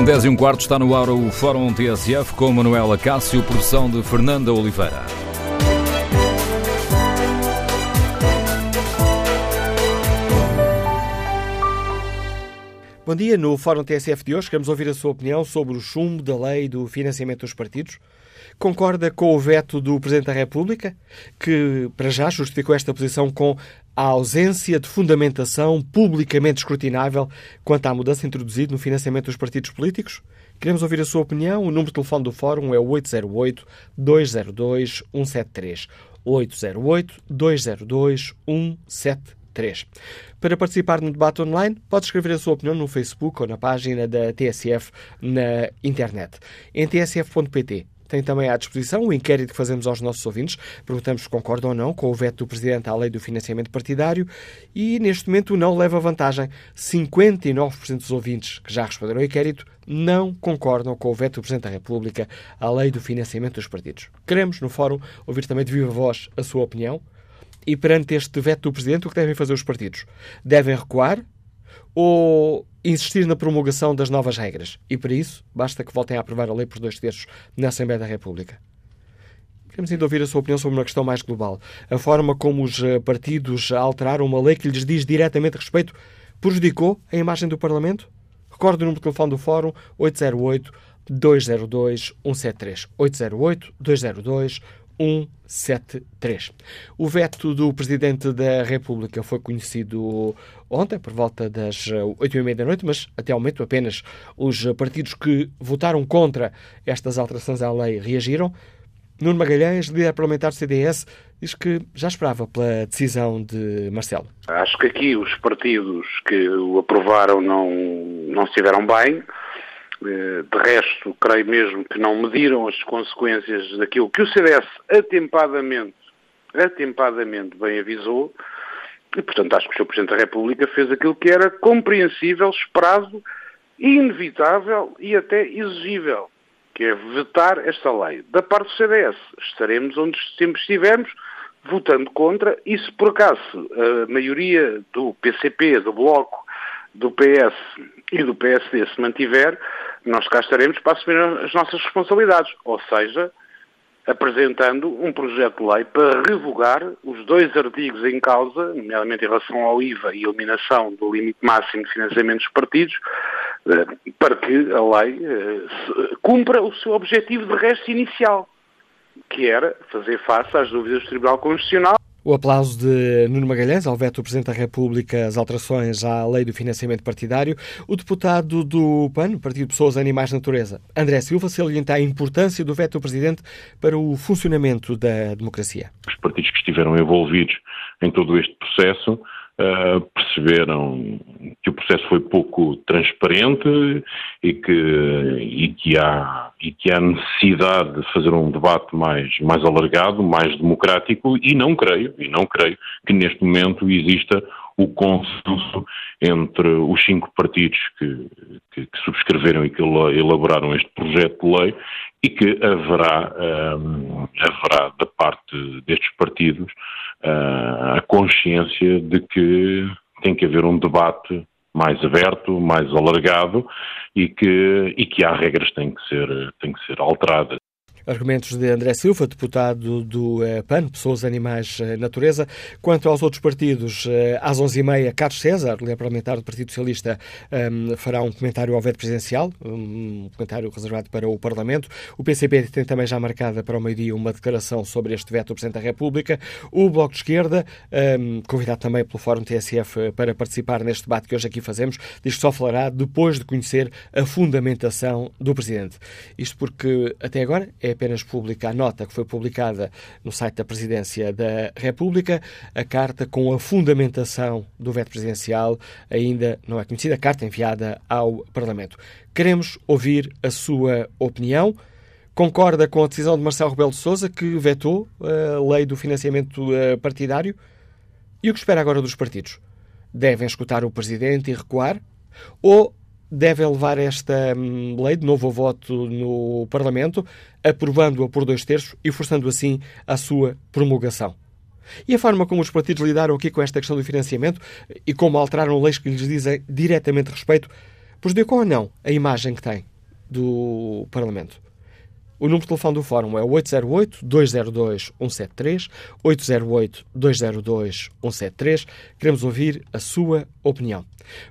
São 10 e um quarto, está no ar o Fórum TSF com Manuela Cássio, produção de Fernanda Oliveira. Bom dia. No Fórum TSF de hoje queremos ouvir a sua opinião sobre o chumbo da lei do financiamento dos partidos. Concorda com o veto do Presidente da República, que para já justificou esta posição com a ausência de fundamentação publicamente escrutinável quanto à mudança introduzida no financiamento dos partidos políticos? Queremos ouvir a sua opinião. O número de telefone do Fórum é o 808-202-173. 808-202-173. Para participar no debate online, pode escrever a sua opinião no Facebook ou na página da TSF na internet. Em tsf.pt tem também à disposição o inquérito que fazemos aos nossos ouvintes. Perguntamos se concordam ou não com o veto do Presidente à lei do financiamento partidário e, neste momento, não leva vantagem. 59% dos ouvintes que já responderam ao inquérito não concordam com o veto do Presidente da República à lei do financiamento dos partidos. Queremos, no fórum, ouvir também de viva voz a sua opinião. E perante este veto do Presidente, o que devem fazer os partidos? Devem recuar ou insistir na promulgação das novas regras? E para isso, basta que voltem a aprovar a lei por dois terços na Assembleia da República. Queremos ainda ouvir a sua opinião sobre uma questão mais global. A forma como os partidos alteraram uma lei que lhes diz diretamente respeito prejudicou a imagem do Parlamento? Recorde o número de telefone do Fórum 808 202 173. 808 202 173. O veto do Presidente da República foi conhecido ontem, por volta das 8 e meia da noite, mas até ao momento apenas os partidos que votaram contra estas alterações à lei reagiram. Nuno Magalhães, líder parlamentar do CDS, diz que já esperava pela decisão de Marcelo. Acho que aqui os partidos que o aprovaram não, não estiveram bem. De resto, creio mesmo que não mediram as consequências daquilo que o CDS atempadamente, atempadamente bem avisou. E, portanto, acho que o Sr. Presidente da República fez aquilo que era compreensível, esperado, inevitável e até exigível, que é vetar esta lei. Da parte do CDS, estaremos onde sempre estivemos, votando contra, e se por acaso a maioria do PCP, do Bloco, do PS e do PSD se mantiver, nós cá estaremos para assumir as nossas responsabilidades, ou seja, apresentando um projeto de lei para revogar os dois artigos em causa, nomeadamente em relação ao IVA e eliminação do limite máximo de financiamento dos partidos, para que a lei cumpra o seu objetivo de resto inicial, que era fazer face às dúvidas do Tribunal Constitucional o aplauso de Nuno Magalhães ao veto do Presidente da República as alterações à lei do financiamento partidário. O deputado do PAN, Partido Pessoas, Animais, Natureza, André Silva, salienta a importância do veto do Presidente para o funcionamento da democracia. Os partidos que estiveram envolvidos em todo este processo Uh, perceberam que o processo foi pouco transparente e que, e que, há, e que há necessidade de fazer um debate mais, mais alargado, mais democrático e não creio, e não creio que neste momento exista o consenso entre os cinco partidos que, que, que subscreveram e que elaboraram este projeto de lei e que haverá, um, haverá da parte destes partidos uh, a consciência de que tem que haver um debate mais aberto, mais alargado e que, e que há regras que têm que ser, têm que ser alteradas. Argumentos de André Silva, deputado do eh, PAN, Pessoas, Animais, eh, Natureza. Quanto aos outros partidos, eh, às 11h30, Carlos César, líder parlamentar do Partido Socialista, fará um comentário ao veto presidencial, um comentário reservado para o Parlamento. O PCP tem também já marcada para o meio-dia uma declaração sobre este veto do Presidente da República. O Bloco de Esquerda, convidado também pelo Fórum TSF para participar neste debate que hoje aqui fazemos, diz que só falará depois de conhecer a fundamentação do Presidente. Isto porque, até agora, é apenas pública a nota que foi publicada no site da Presidência da República. A carta com a fundamentação do veto presidencial ainda não é conhecida, a carta enviada ao Parlamento. Queremos ouvir a sua opinião. Concorda com a decisão de Marcelo Rebelo de Sousa que vetou a lei do financiamento eh, partidário? E o que espera agora dos partidos? Devem escutar o Presidente e recuar? Ou devem levar esta hum, lei de novo voto no Parlamento, aprovando-a por dois terços e forçando assim a sua promulgação. E a forma como os partidos lidaram aqui com esta questão do financiamento e como alteraram leis que lhes dizem diretamente respeito, Prejudicou ou não a imagem que tem do Parlamento? O número de telefone do Fórum é 808-202-173, 808-202-173. Queremos ouvir a sua opinião.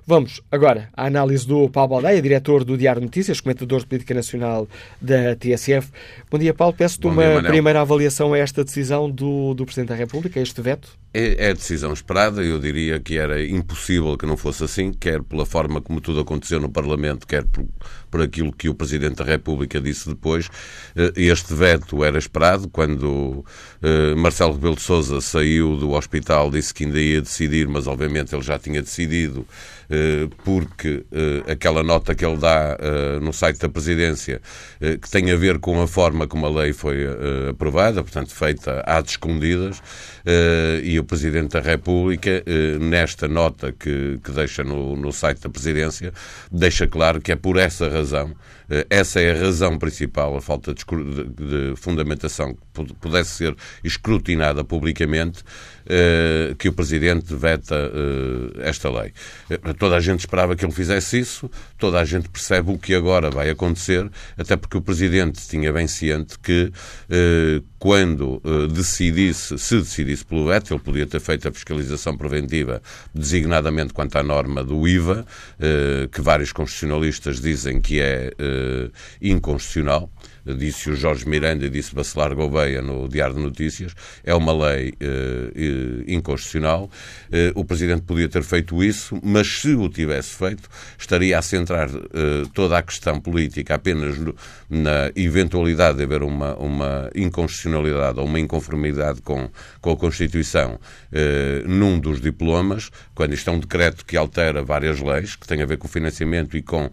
Vamos agora à análise do Paulo Baldeia, diretor do Diário Notícias, comentador de política nacional da TSF. Bom dia, Paulo. Peço-te uma dia, primeira avaliação a esta decisão do, do Presidente da República, a este veto. É, é decisão esperada. Eu diria que era impossível que não fosse assim, quer pela forma como tudo aconteceu no Parlamento, quer por, por aquilo que o Presidente da República disse depois. Eh, este veto era esperado quando uh, Marcelo Rebelo de Sousa saiu do hospital, disse que ainda ia decidir, mas obviamente ele já tinha decidido eh, porque eh, aquela nota que ele dá eh, no site da Presidência, que tem a ver com a forma como a lei foi aprovada, portanto, feita às escondidas, e o Presidente da República, nesta nota que, que deixa no, no site da Presidência, deixa claro que é por essa razão razão essa é a razão principal, a falta de, de, fundamentação que pudesse ser escrutinada publicamente, eh, que o Presidente veta eh, esta lei. Eh, toda a gente esperava que ele fizesse isso, toda a gente percebe o que agora vai acontecer, até porque o Presidente tinha bem ciente que quando decidisse, se decidisse pelo veto, ele podia ter feito a fiscalização preventiva designadamente quanto à norma do IVA, que vários constitucionalistas dizem que é inconstitucional disse o Jorge Miranda e disse Bacelar Gouveia no Diário de Notícias, é uma lei uh, inconstitucional. Uh, o Presidente podia ter feito isso, mas se o tivesse feito, estaria a centrar toda a questão política apenas no, na eventualidade de haver uma, uma inconstitucionalidade ou uma inconformidade com, com a Constituição num dos diplomas, quando isto é um decreto que altera várias leis, que tem a ver com o financiamento e com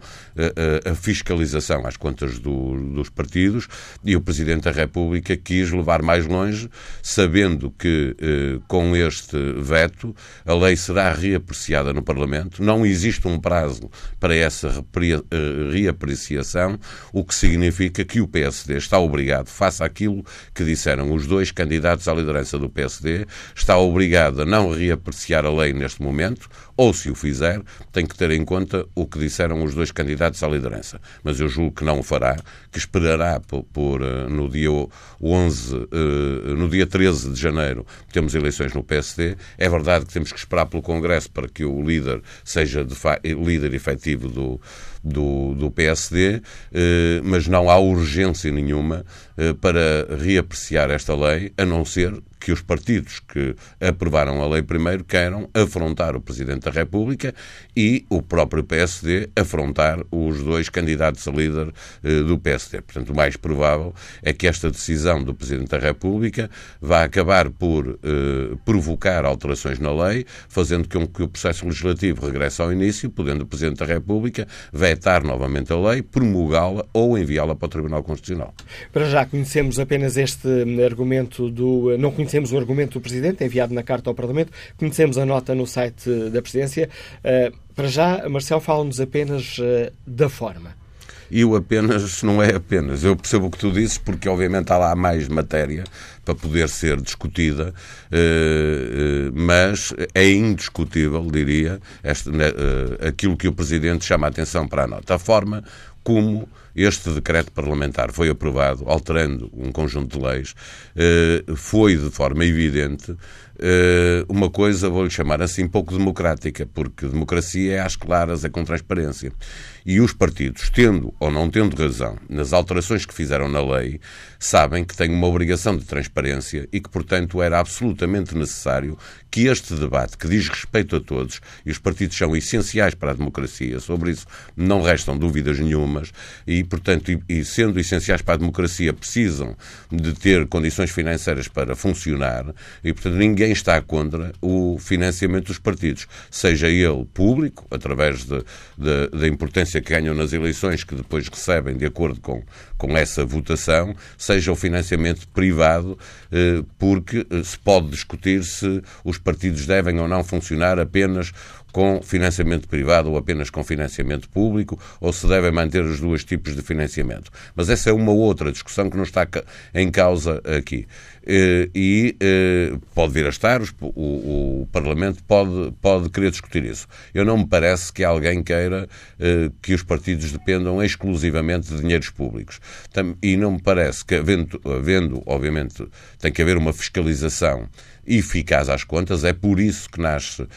a fiscalização às contas do, dos partidos partidos e o Presidente da República quis levar mais longe, sabendo que eh, com este veto a lei será reapreciada no Parlamento. Não existe um prazo para essa eh, reapreciação, o que significa que o PSD está obrigado, faça aquilo que disseram os dois candidatos à liderança do PSD, está obrigado a não reapreciar a lei neste momento, ou se o fizer, tem que ter em conta o que disseram os dois candidatos à liderança. Mas eu julgo que não o fará, que esperará por, por eh, no dia 11, eh, no dia 13 de janeiro, temos eleições no PSD. É verdade que temos que esperar pelo Congresso para que o líder seja de líder efetivo do, do, do PSD, eh, mas não há urgência nenhuma para reapreciar esta lei, a não ser que os partidos que aprovaram a lei primeiro queiram afrontar o Presidente da República e o próprio PSD afrontar os dois candidatos a líder eh, do PSD. Portanto, o mais provável é que esta decisão do Presidente da República vá acabar por eh, provocar alterações na lei, fazendo com que o processo legislativo regresse ao início, podendo o Presidente da República vetar novamente a lei, promulgá-la ou enviá-la para o Tribunal Constitucional. Para já conhecemos apenas este argumento do. Não o argumento do Presidente, enviado na carta ao Parlamento, conhecemos a nota no site da Presidência. Uh, para já, Marcelo, fala-nos apenas uh, da forma. E o apenas não é apenas. Eu percebo o que tu dizes, porque obviamente há lá mais matéria para poder ser discutida, mas é indiscutível, diria, este, aquilo que o Presidente chama a atenção para a nota. A forma como este decreto parlamentar foi aprovado, alterando um conjunto de leis, eh, foi de forma evidente uma coisa, vou-lhe chamar assim, pouco democrática, porque democracia é às claras, é com transparência. E os partidos, tendo ou não tendo razão nas alterações que fizeram na lei, sabem que têm uma obrigação de transparência e que, portanto, era absolutamente necessário que este debate, que diz respeito a todos, e os partidos são essenciais para a democracia, sobre isso não restam dúvidas nenhumas, e, portanto, e, e sendo essenciais para a democracia, precisam de ter condições financeiras para funcionar, e, portanto, ninguém está contra o financiamento dos partidos, seja ele público, através de, de, da importância que ganham nas eleições, que depois recebem de acordo com, com essa votação, seja o financiamento privado, eh, porque eh, se pode discutir se os partidos devem ou não funcionar apenas com financiamento privado ou apenas com financiamento público, ou se devem manter os dois tipos de financiamento. Mas essa é uma outra discussão que não está em causa aqui. Eh, e eh, pode vir a estar, o, Parlamento pode, pode querer discutir isso. Eu não me parece que alguém queira eh, que os partidos dependam exclusivamente de dinheiros públicos. E não me parece que, havendo, havendo obviamente, tem que haver uma fiscalização eficaz às contas. É por isso que nasce uh,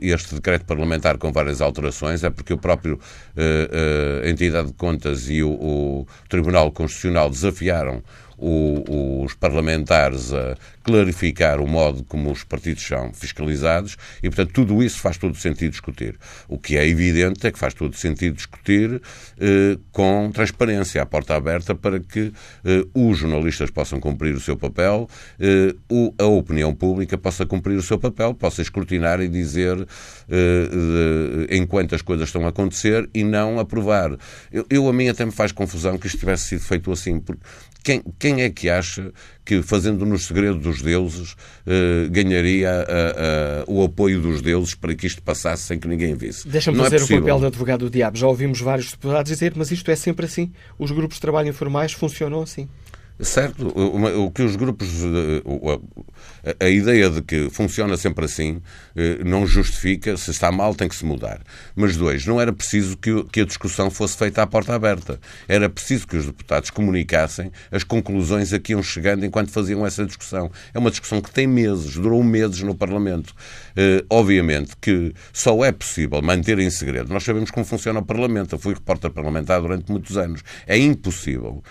este decreto parlamentar com várias alterações, é porque o próprio uh, uh, entidade de contas e o, o Tribunal Constitucional desafiaram os parlamentares a clarificar o modo como os partidos são fiscalizados e, portanto, tudo isso faz todo sentido discutir. O que é evidente é que faz todo sentido discutir eh, com transparência, à porta aberta, para que eh, os jornalistas possam cumprir o seu papel, eh, o, a opinião pública possa cumprir o seu papel, possa escrutinar e dizer eh, enquanto as coisas estão a acontecer e não aprovar. Eu, eu, a mim até me faz confusão que isto tivesse sido feito assim, porque quem, quem é que acha que, fazendo nos segredos dos deuses, eh, ganharia o apoio dos deuses para que isto passasse sem que ninguém visse? Deixa-me é fazer é o papel de advogado do diabo. Já ouvimos vários deputados dizer, mas isto é sempre assim. Os grupos de trabalho informais funcionam assim. Certo, o, que os grupos. A, ideia de que funciona sempre assim eh, não justifica, se está mal, tem que se mudar. Mas, dois, não era preciso que, que a discussão fosse feita à porta aberta. Era preciso que os deputados comunicassem as conclusões a que iam chegando enquanto faziam essa discussão. É uma discussão que tem meses, durou meses no Parlamento. Uh, obviamente que só é possível manter em segredo. Nós sabemos como funciona o Parlamento. Eu fui repórter parlamentar durante muitos anos. É impossível.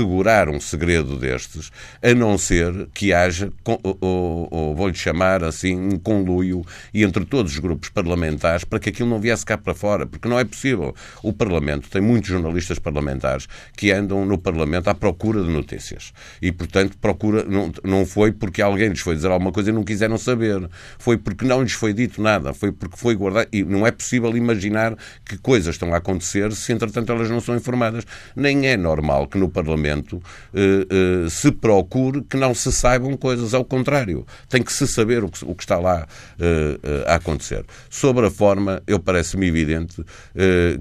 Segurar um segredo destes, a não ser que haja, ou vou-lhe chamar assim, um conluio entre todos os grupos parlamentares para que aquilo não viesse cá para fora, porque não é possível. O Parlamento tem muitos jornalistas parlamentares que andam no Parlamento à procura de notícias e, portanto, procura, não, não foi porque alguém lhes foi dizer alguma coisa e não quiseram saber, foi porque não lhes foi dito nada, foi porque foi guardado. E não é possível imaginar que coisas estão a acontecer se, entretanto, elas não são informadas. Nem é normal que no Parlamento Parlamento eh, eh, se procure que não se saibam coisas. Ao contrário, tem que se saber o que, o que está lá eh, a acontecer. Sobre a forma, eu parece-me evidente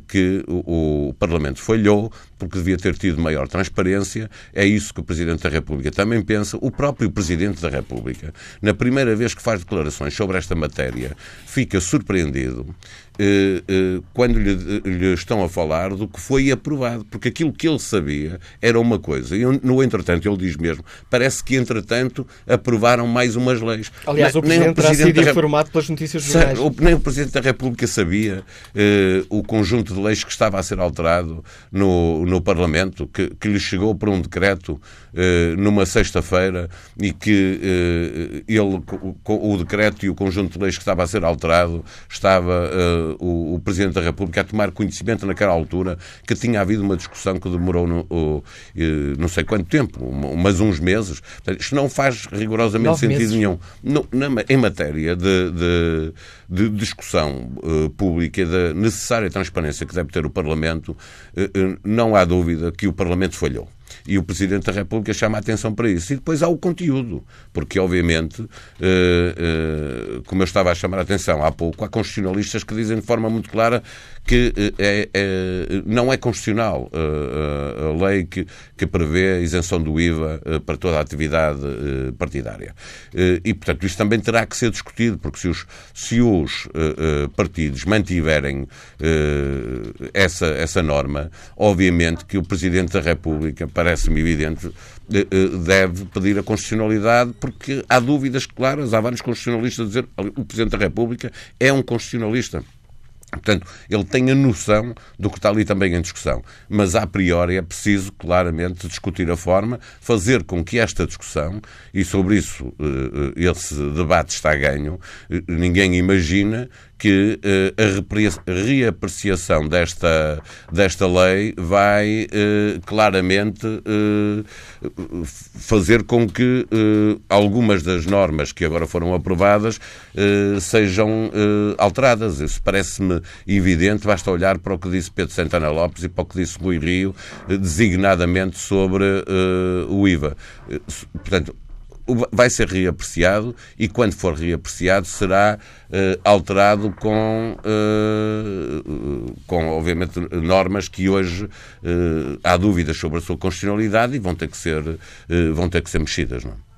que o, o Parlamento falhou porque devia ter tido maior transparência. É isso que o Presidente da República também pensa. O próprio Presidente da República, na primeira vez que faz declarações sobre esta matéria, fica surpreendido eh, eh, quando lhe, lhe, estão a falar do que foi aprovado, porque aquilo que ele sabia era uma coisa. E, no entretanto, ele diz mesmo, parece que, entretanto, aprovaram mais umas leis. Aliás, o Presidente, o Presidente terá sido informado pelas notícias jornais. Nem o Presidente da República sabia uh, o conjunto de leis que estava a ser alterado no, no Parlamento, que, que lhe chegou por um decreto uh, numa sexta-feira e que uh, ele, o, o, decreto e o conjunto de leis que estava a ser alterado estava o, o, Presidente da República a tomar conhecimento naquela altura que tinha havido uma discussão que demorou no, o, não sei quanto tempo, mas uns meses. Isto não faz rigorosamente Nove sentido meses. nenhum. No, na, em matéria de, de, de discussão uh, pública e da necessária transparência que deve ter o Parlamento, uh, uh, não há dúvida que o Parlamento falhou. E o Presidente da República chama a atenção para isso. E depois há o conteúdo, porque, obviamente, eh, eh, como eu estava a chamar a atenção há pouco, há constitucionalistas que dizem de forma muito clara que eh, é, é, não é constitucional a lei que, que prevê a isenção do IVA para toda a atividade partidária. E, portanto, isso também terá que ser discutido, porque se os, se os partidos mantiverem essa, essa norma, obviamente que o Presidente da República parece-me evidente, eh, eh, deve pedir a constitucionalidade, porque há dúvidas claras, há vários constitucionalistas a dizer o Presidente da República é um constitucionalista. Portanto, ele tem a noção do que está ali também em discussão. Mas, a priori, é preciso claramente discutir a forma, fazer com que esta discussão, e sobre isso eh, esse debate está ganho, ninguém imagina que uh, a reapreciação desta, desta lei vai uh, claramente uh, fazer com que algumas das normas que agora foram aprovadas sejam alteradas. Isso parece-me evidente, basta olhar para o que disse Pedro Santana Lopes e para o que disse Rui Rio, designadamente sobre o IVA. Portanto, vai ser reapreciado e, quando for reapreciado, será uh, alterado com, uh, com, obviamente, normas que hoje uh, há dúvidas sobre a sua constitucionalidade e vão ter que ser, vão ter que ser mexidas. Não? É?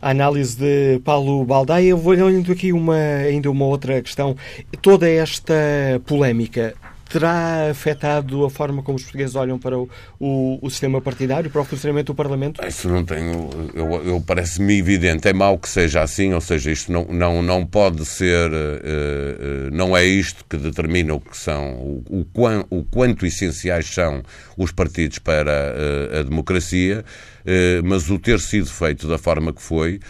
A análise de Paulo Baldaia. Eu vou olhando aqui uma, ainda uma outra questão. Toda esta polémica terá afetado a forma como os portugueses olham para o, o, o sistema partidário, para o funcionamento do Parlamento? Isso não tenho. Eu, eu parece-me evidente. É mau que seja assim, ou seja, isto não, não, não pode ser. Uh, uh, não é isto que determina o que são, o, o, quão, o quanto essenciais são os partidos para uh, a democracia. Eh, mas o ter sido feito da forma que foi,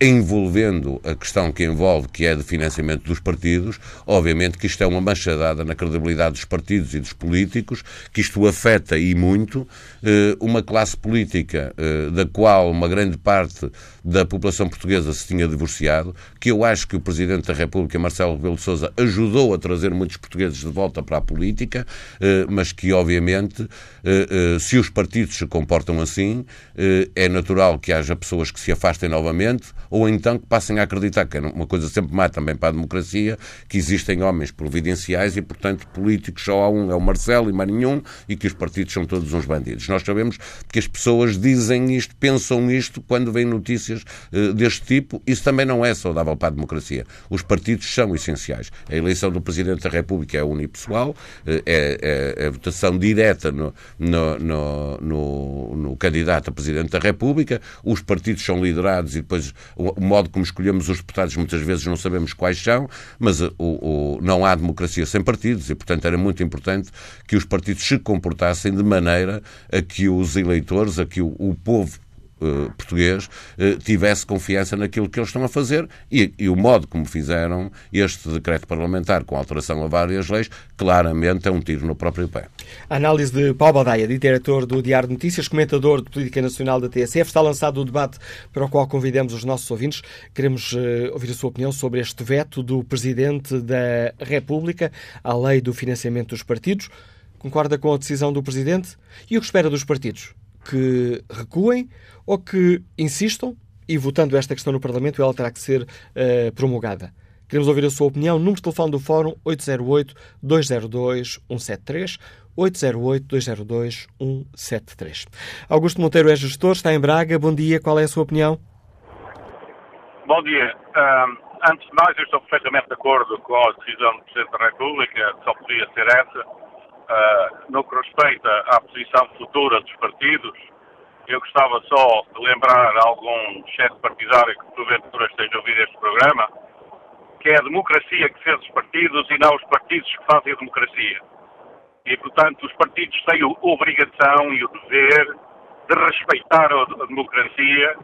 envolvendo a questão que envolve, que é de financiamento dos partidos, obviamente que isto é uma manchadada na credibilidade dos partidos e dos políticos, que isto afeta e muito eh, uma classe política eh, da qual uma grande parte da população portuguesa se tinha divorciado, que eu acho que o Presidente da República, Marcelo Rebelo de Sousa, ajudou a trazer muitos portugueses de volta para a política, mas que, obviamente, se os partidos se comportam assim, eh, é natural que haja pessoas que se afastem novamente ou então que passem a acreditar, que é uma coisa sempre má também para a democracia, que existem homens providenciais e, portanto, políticos só há um, é o Marcelo e mais nenhum, e que os partidos são todos uns bandidos. Nós sabemos que as pessoas dizem isto, pensam isto quando vêm notícias uh, deste tipo. Isso também não é saudável para a democracia. Os partidos são essenciais. A eleição do Presidente da República é unipessoal, uh, é, é, é, votação direta no, no, no, no, no candidato a Presidente da República, os partidos são liderados e depois o, modo como escolhemos os deputados muitas vezes não sabemos quais são, mas o, o, não há democracia sem partidos e, portanto, era muito importante que os partidos se comportassem de maneira a que os eleitores, a que o, o povo Uh, português uh, tivesse confiança naquilo que eles estão a fazer e, e, o modo como fizeram este decreto parlamentar com alteração a várias leis, claramente é um tiro no próprio pé. A análise de Paulo Baldaia, diretor do Diário de Notícias, comentador de Política Nacional da TSF, está lançado o debate para o qual convidamos os nossos ouvintes. Queremos uh, ouvir a sua opinião sobre este veto do Presidente da República à lei do financiamento dos partidos. Concorda com a decisão do Presidente? E o que espera dos partidos? Que recuem ou que insistam e, votando esta questão no Parlamento, ela terá que ser uh, promulgada. Queremos ouvir a sua opinião. Número de telefone do Fórum 808-202-173. 808-202-173. Augusto Monteiro é gestor, está em Braga. Bom dia, qual é a sua opinião? Bom dia. Antes de mais, eu estou perfeitamente de acordo com a decisão do Presidente da República, só podia ser essa. Uh, no que respeita à posição futura dos partidos, eu gostava só de lembrar a algum chefe partidário que porventura esteja a ouvir este programa, que é a democracia que fez os partidos e não os partidos que fazem a democracia. E, portanto, os partidos têm a obrigação e o dever de respeitar a democracia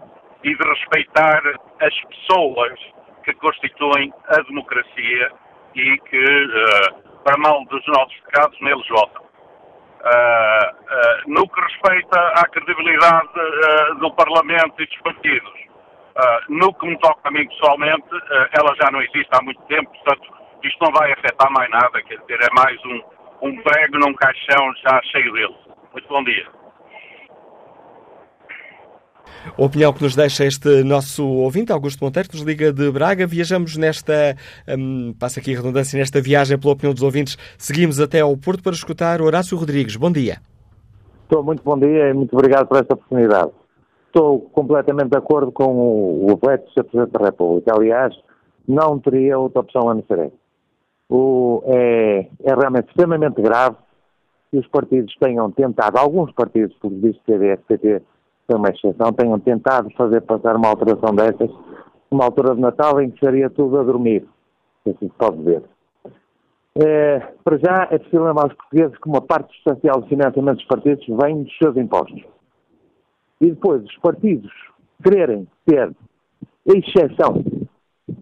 e de respeitar as pessoas que constituem a democracia e que, uh, para mal dos nossos pecados, neles votam. Uh, uh, no que respeita à credibilidade uh, do Parlamento e dos partidos, no que me toca a mim pessoalmente, ela já não existe há muito tempo, portanto, isto não vai afetar mais nada, quer dizer, é mais um, um prego num caixão já cheio dele. Muito bom dia. A opinião que nos deixa este nosso ouvinte, Augusto Monteiro, que nos liga de Braga. Viajamos nesta, um, passa aqui a redundância, nesta viagem pela opinião dos ouvintes. Seguimos até ao Porto para escutar Horácio Rodrigues. Bom dia. Estou muito bom dia e muito obrigado por esta oportunidade. Estou completamente de acordo com o, veto do Sr. Presidente da República. Aliás, não teria outra opção a não ser é, é realmente extremamente grave que os partidos tenham tentado, alguns partidos, por visto CDS, PT, foi uma exceção, tenham tentado fazer passar uma alteração dessas numa altura de Natal em que seria tudo a dormir, assim se pode ver. É, para já é preciso lembrar aos portugueses que uma parte substancial do financiamento dos partidos vem dos seus impostos. E depois os partidos quererem ter exceção,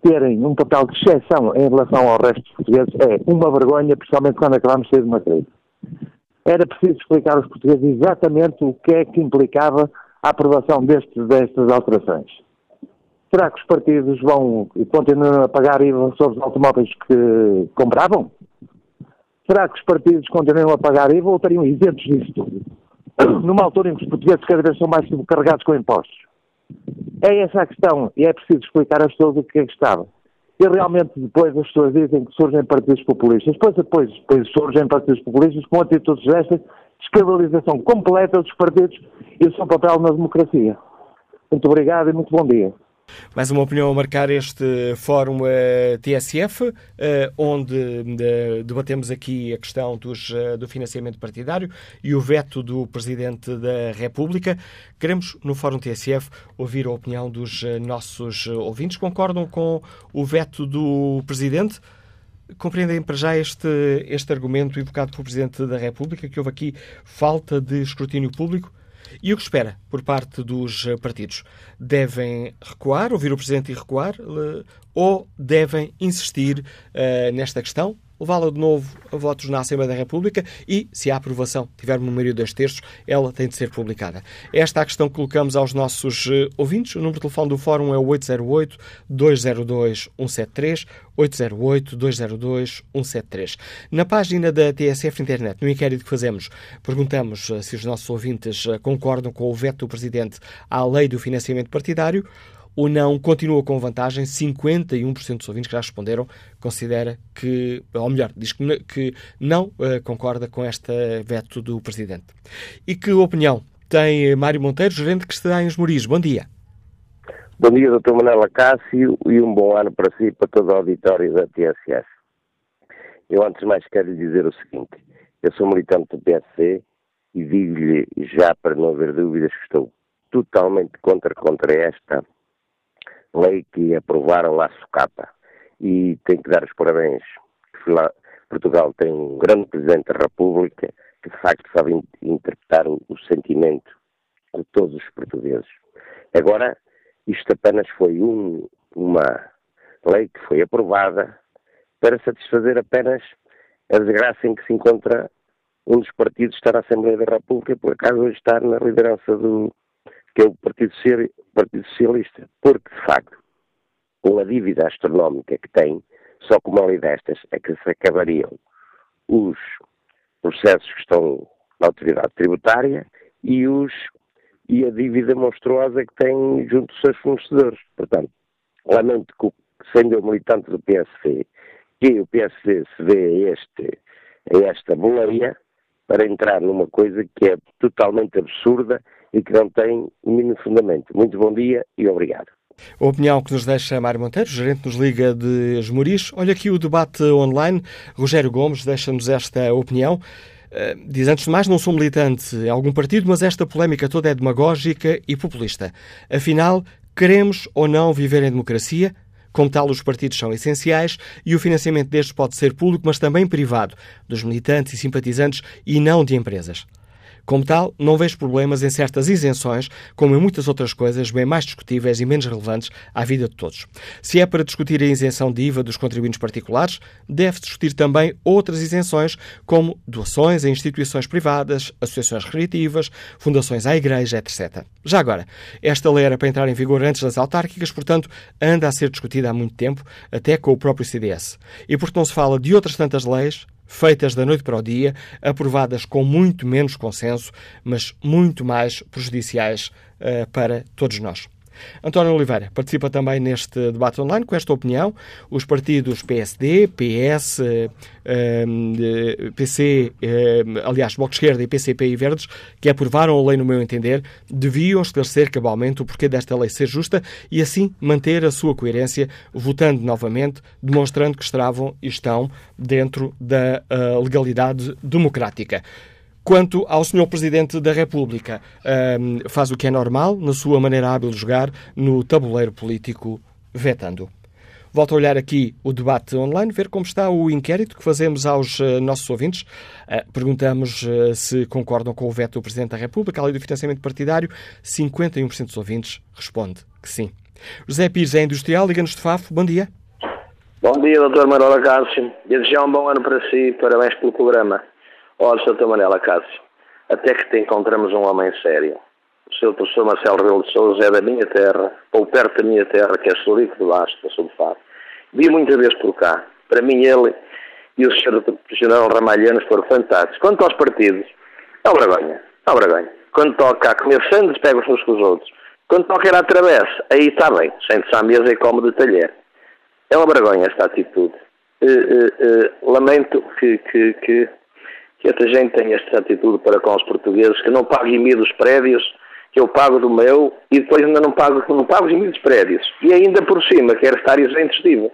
terem um papel de exceção em relação ao resto dos portugueses é uma vergonha, principalmente quando acabamos de sair de uma crise. Era preciso explicar aos portugueses exatamente o que é que implicava a aprovação deste, destas alterações. Será que os partidos vão continuam a pagar IVA sobre os automóveis que compravam? Será que os partidos continuam a pagar IVA ou estariam isentos disso tudo? Numa altura em que os portugueses cada vez são mais sobrecarregados com impostos. É essa a questão, e é preciso explicar às pessoas o que é que estava. E realmente depois as pessoas dizem que surgem partidos populistas. Depois, depois, depois surgem partidos populistas com atitudes destas, descabalização completa dos partidos e o seu papel na democracia. Muito obrigado e muito bom dia. Mais uma opinião a marcar este Fórum uh, eh, TSF, uh, eh, onde uh, debatemos aqui a questão dos, do financiamento partidário e o veto do Presidente da República. Queremos, no Fórum TSF, ouvir a opinião dos nossos ouvintes. Concordam com o veto do Presidente? Compreendem para já este, este argumento evocado pelo Presidente da República, que houve aqui falta de escrutínio público? E o que espera por parte dos partidos? Devem recuar, ouvir o Presidente e recuar, eh, ou devem insistir uh, nesta questão? Levá-la de novo a votos na Assembleia da República e, se a aprovação tiver uma maioria de dois terços, ela tem de ser publicada. Esta é a questão que colocamos aos nossos uh, ouvintes. O número de telefone do Fórum é o 808-202-173, 808-202-173. Na página da TSF Internet, no inquérito que fazemos, perguntamos uh, se os nossos ouvintes uh, concordam com o veto do Presidente à lei do financiamento partidário. O não continua com vantagem. 51% dos ouvintes que já responderam considera que, ou melhor, diz que não uh, concorda com este veto do Presidente. E que opinião tem Mário Monteiro, gerente que está em Esmoriz? Bom dia. Bom dia, Dr. Manela Cássio, e um bom ano para si e para todo o auditório da TSS. Eu, antes de mais, quero lhe dizer o seguinte: eu sou militante do PSC e digo-lhe já, para não haver dúvidas, que estou totalmente contra, contra esta lei que aprovaram lá sucata. E tenho que dar os parabéns. Portugal tem um grande Presidente da República que de facto sabe interpretar o, o sentimento de todos os portugueses. Agora, isto apenas foi um, uma lei que foi aprovada para satisfazer apenas a desgraça em que se encontra um dos partidos está na Assembleia da República, por acaso hoje está na liderança do, que é o Partido, Socialista, porque, de facto, com a dívida astronómica que tem, só com uma lei destas é que se acabariam os processos que estão na autoridade tributária e, os, e a dívida monstruosa que tem junto dos seus fornecedores. Portanto, lamento que, sendo eu militante do PSD, que o PSD se vê a, este, esta boleia para entrar numa coisa que é totalmente absurda e que não tem o mínimo fundamento. Muito bom dia e obrigado. A opinião que nos deixa Mário Monteiro, gerente nos Liga de Esmoriz. Olha aqui o debate online. Rogério Gomes deixa-nos esta opinião. Uh, diz antes de mais, não sou militante em algum partido, mas esta polémica toda é demagógica e populista. Afinal, queremos ou não viver em democracia? Como tal, os partidos são essenciais e o financiamento destes pode ser público, mas também privado, dos militantes e simpatizantes e não de empresas. Como tal, não vejo problemas em certas isenções, como em muitas outras coisas bem mais discutíveis e menos relevantes à vida de todos. Se é para discutir a isenção de IVA dos contribuintes particulares, deve-se discutir também outras isenções, como doações a instituições privadas, associações recreativas, fundações à igreja, etc. Já agora, esta lei era para entrar em vigor antes das autárquicas, portanto, anda a ser discutida há muito tempo, até com o próprio CDS. E porque não se fala de outras tantas leis, feitas da noite para o dia, aprovadas com muito menos consenso, mas muito mais prejudiciais uh, para todos nós. António Oliveira participa também neste debate online com esta opinião. Os partidos PSD, PS, PC, aliás, Bloco de Esquerda e PCP e Verdes, que aprovaram a lei, no meu entender, deviam esclarecer cabalmente o porquê desta lei ser justa e assim manter a sua coerência, votando novamente, demonstrando que estavam e estão dentro da uh, legalidade democrática. Quanto ao Sr. Presidente da República, um, faz o que é normal, na sua maneira hábil de jogar, no tabuleiro político, vetando. Volto a olhar aqui o debate online, ver como está o inquérito que fazemos aos uh, nossos ouvintes. Uh, perguntamos uh, se concordam com o veto do Presidente da República à lei do financiamento partidário. 51% dos ouvintes responde que sim. José Pires é industrial, liga-nos de Fafo. Bom dia. Bom dia, Dr. Marola Cássio. Desejar um bom ano para si. Parabéns pelo programa. Olha, Sr. Manela Cássio, até que te encontramos um homem sério. O Sr. Professor Marcelo Rebelo de Souza é da minha terra, ou perto da minha terra, que é Surico de Basto, da Sul Fado. Vi muitas vezes por cá. Para mim, ele e o Sr. General Ramalhanos foram fantásticos. Quanto aos partidos, é uma vergonha, é uma vergonha. Quando toca a comer sandes, pega-os uns com os outros. Quando qualquer atravessa, aí está bem, sente-se à mesa e come de talher. É uma vergonha esta atitude. Uh, uh, uh, lamento que, que, que, que esta gente tenha esta atitude para com os portugueses, que não pague IMI prédios, que eu pago do meu, e depois ainda não pago, não pago os IMI prédios. E ainda por cima quer estar isento de IVA.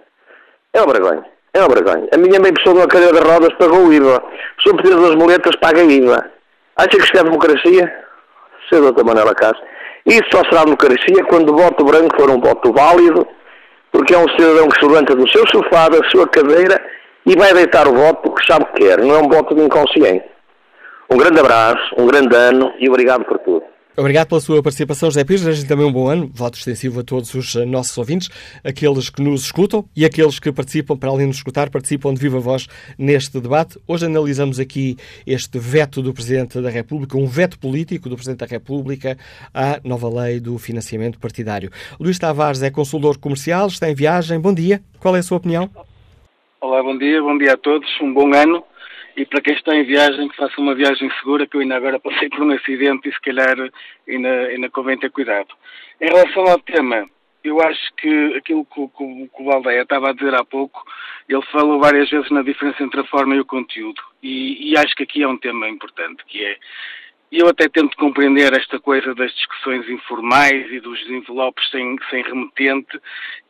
É uma vergonha. É uma vergonha. A minha mãe, pessoa de uma cadeira de rodas, pagou o IVA. O senhor das moletas paga IVA. Acha que isto é democracia? Seu doutor Manuela Castro. Isso só será democracia quando o voto branco for um voto válido, porque é um cidadão que se levanta do seu sofá, da sua cadeira e vai deitar o voto porque sabe que quer, não é um voto de inconsciente. Um grande abraço, um grande ano e obrigado por tudo. Obrigado pela sua participação, José Pires. Desejo também um bom ano. Voto extensivo a todos os eh, nossos ouvintes, aqueles que nos escutam e aqueles que participam, para além de nos escutar, participam de viva voz neste debate. Hoje analisamos aqui este veto do Presidente da República, um veto político do Presidente da República à nova lei do financiamento partidário. Luís Tavares é consultor comercial, está em viagem. Bom dia. Qual é a sua opinião? Olá, bom dia. Bom dia a todos. Um bom ano e para quem está em viagem, que faça uma viagem segura, que eu ainda agora passei por um acidente e se calhar ainda, ainda convém ter cuidado. Em relação ao tema, eu acho que aquilo que, que, que o Valdeia estava a dizer há pouco, ele falou várias vezes na diferença entre a forma e o conteúdo. E, e acho que aqui é um tema importante, que é e eu até tento compreender esta coisa das discussões informais e dos envelopes sem, sem remetente,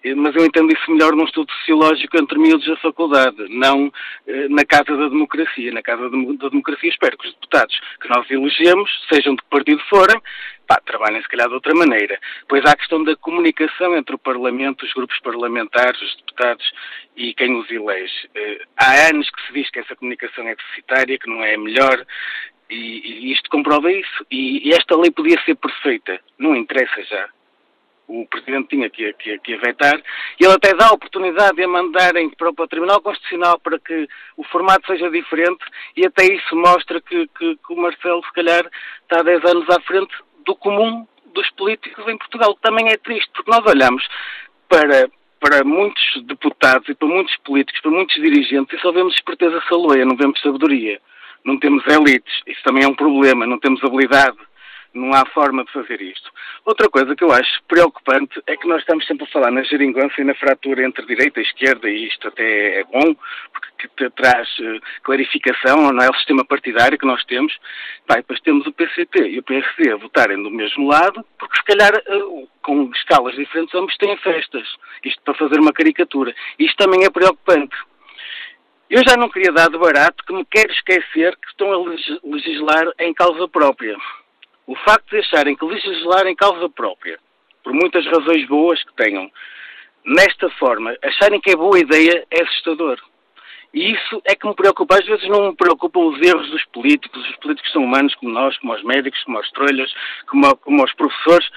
eh, mas eu entendo isso melhor num estudo sociológico entre miúdos da faculdade, não eh, na Casa da Democracia. Na Casa da Democracia espero que os deputados que nós elegemos, sejam de que partido forem, pá, trabalhem se calhar de outra maneira. Pois há a questão da comunicação entre o Parlamento, os grupos parlamentares, os deputados e quem os elege. Eh, há anos que se diz que essa comunicação é deficitária, que não é a melhor, e, e isto comprova isso. E, e, esta lei podia ser perfeita. Não interessa já. O Presidente tinha que, que, que a vetar e ele até dá a oportunidade de a mandarem para, para o Tribunal Constitucional para que o formato seja diferente e até isso mostra que, que, que o Marcelo, se calhar, está 10 anos à frente do comum dos políticos em Portugal, que também é triste, porque nós olhamos para, para muitos deputados e para muitos políticos, para muitos dirigentes, e só vemos esperteza saloia, não vemos sabedoria não temos elites, isso também é um problema, não temos habilidade, não há forma de fazer isto. Outra coisa que eu acho preocupante é que nós estamos sempre a falar na geringonça e na fratura entre direita e esquerda, e isto até é bom, porque traz uh, clarificação não é o sistema partidário que nós temos. Vai, depois temos o PCP e o PSD a votarem do mesmo lado, porque se calhar uh, com escalas diferentes ambos têm festas. Isto para fazer uma caricatura. Isto também é preocupante. Eu já não queria dar de barato que me quero esquecer que estão a legislar em causa própria. O facto de acharem que legislar em causa própria, por muitas razões boas que tenham, nesta forma, acharem que é boa ideia é assustador. E isso é que me preocupa. Às vezes não me preocupam os erros dos políticos. Os políticos são humanos como nós, como os médicos, como os trolhas, como, como os professores.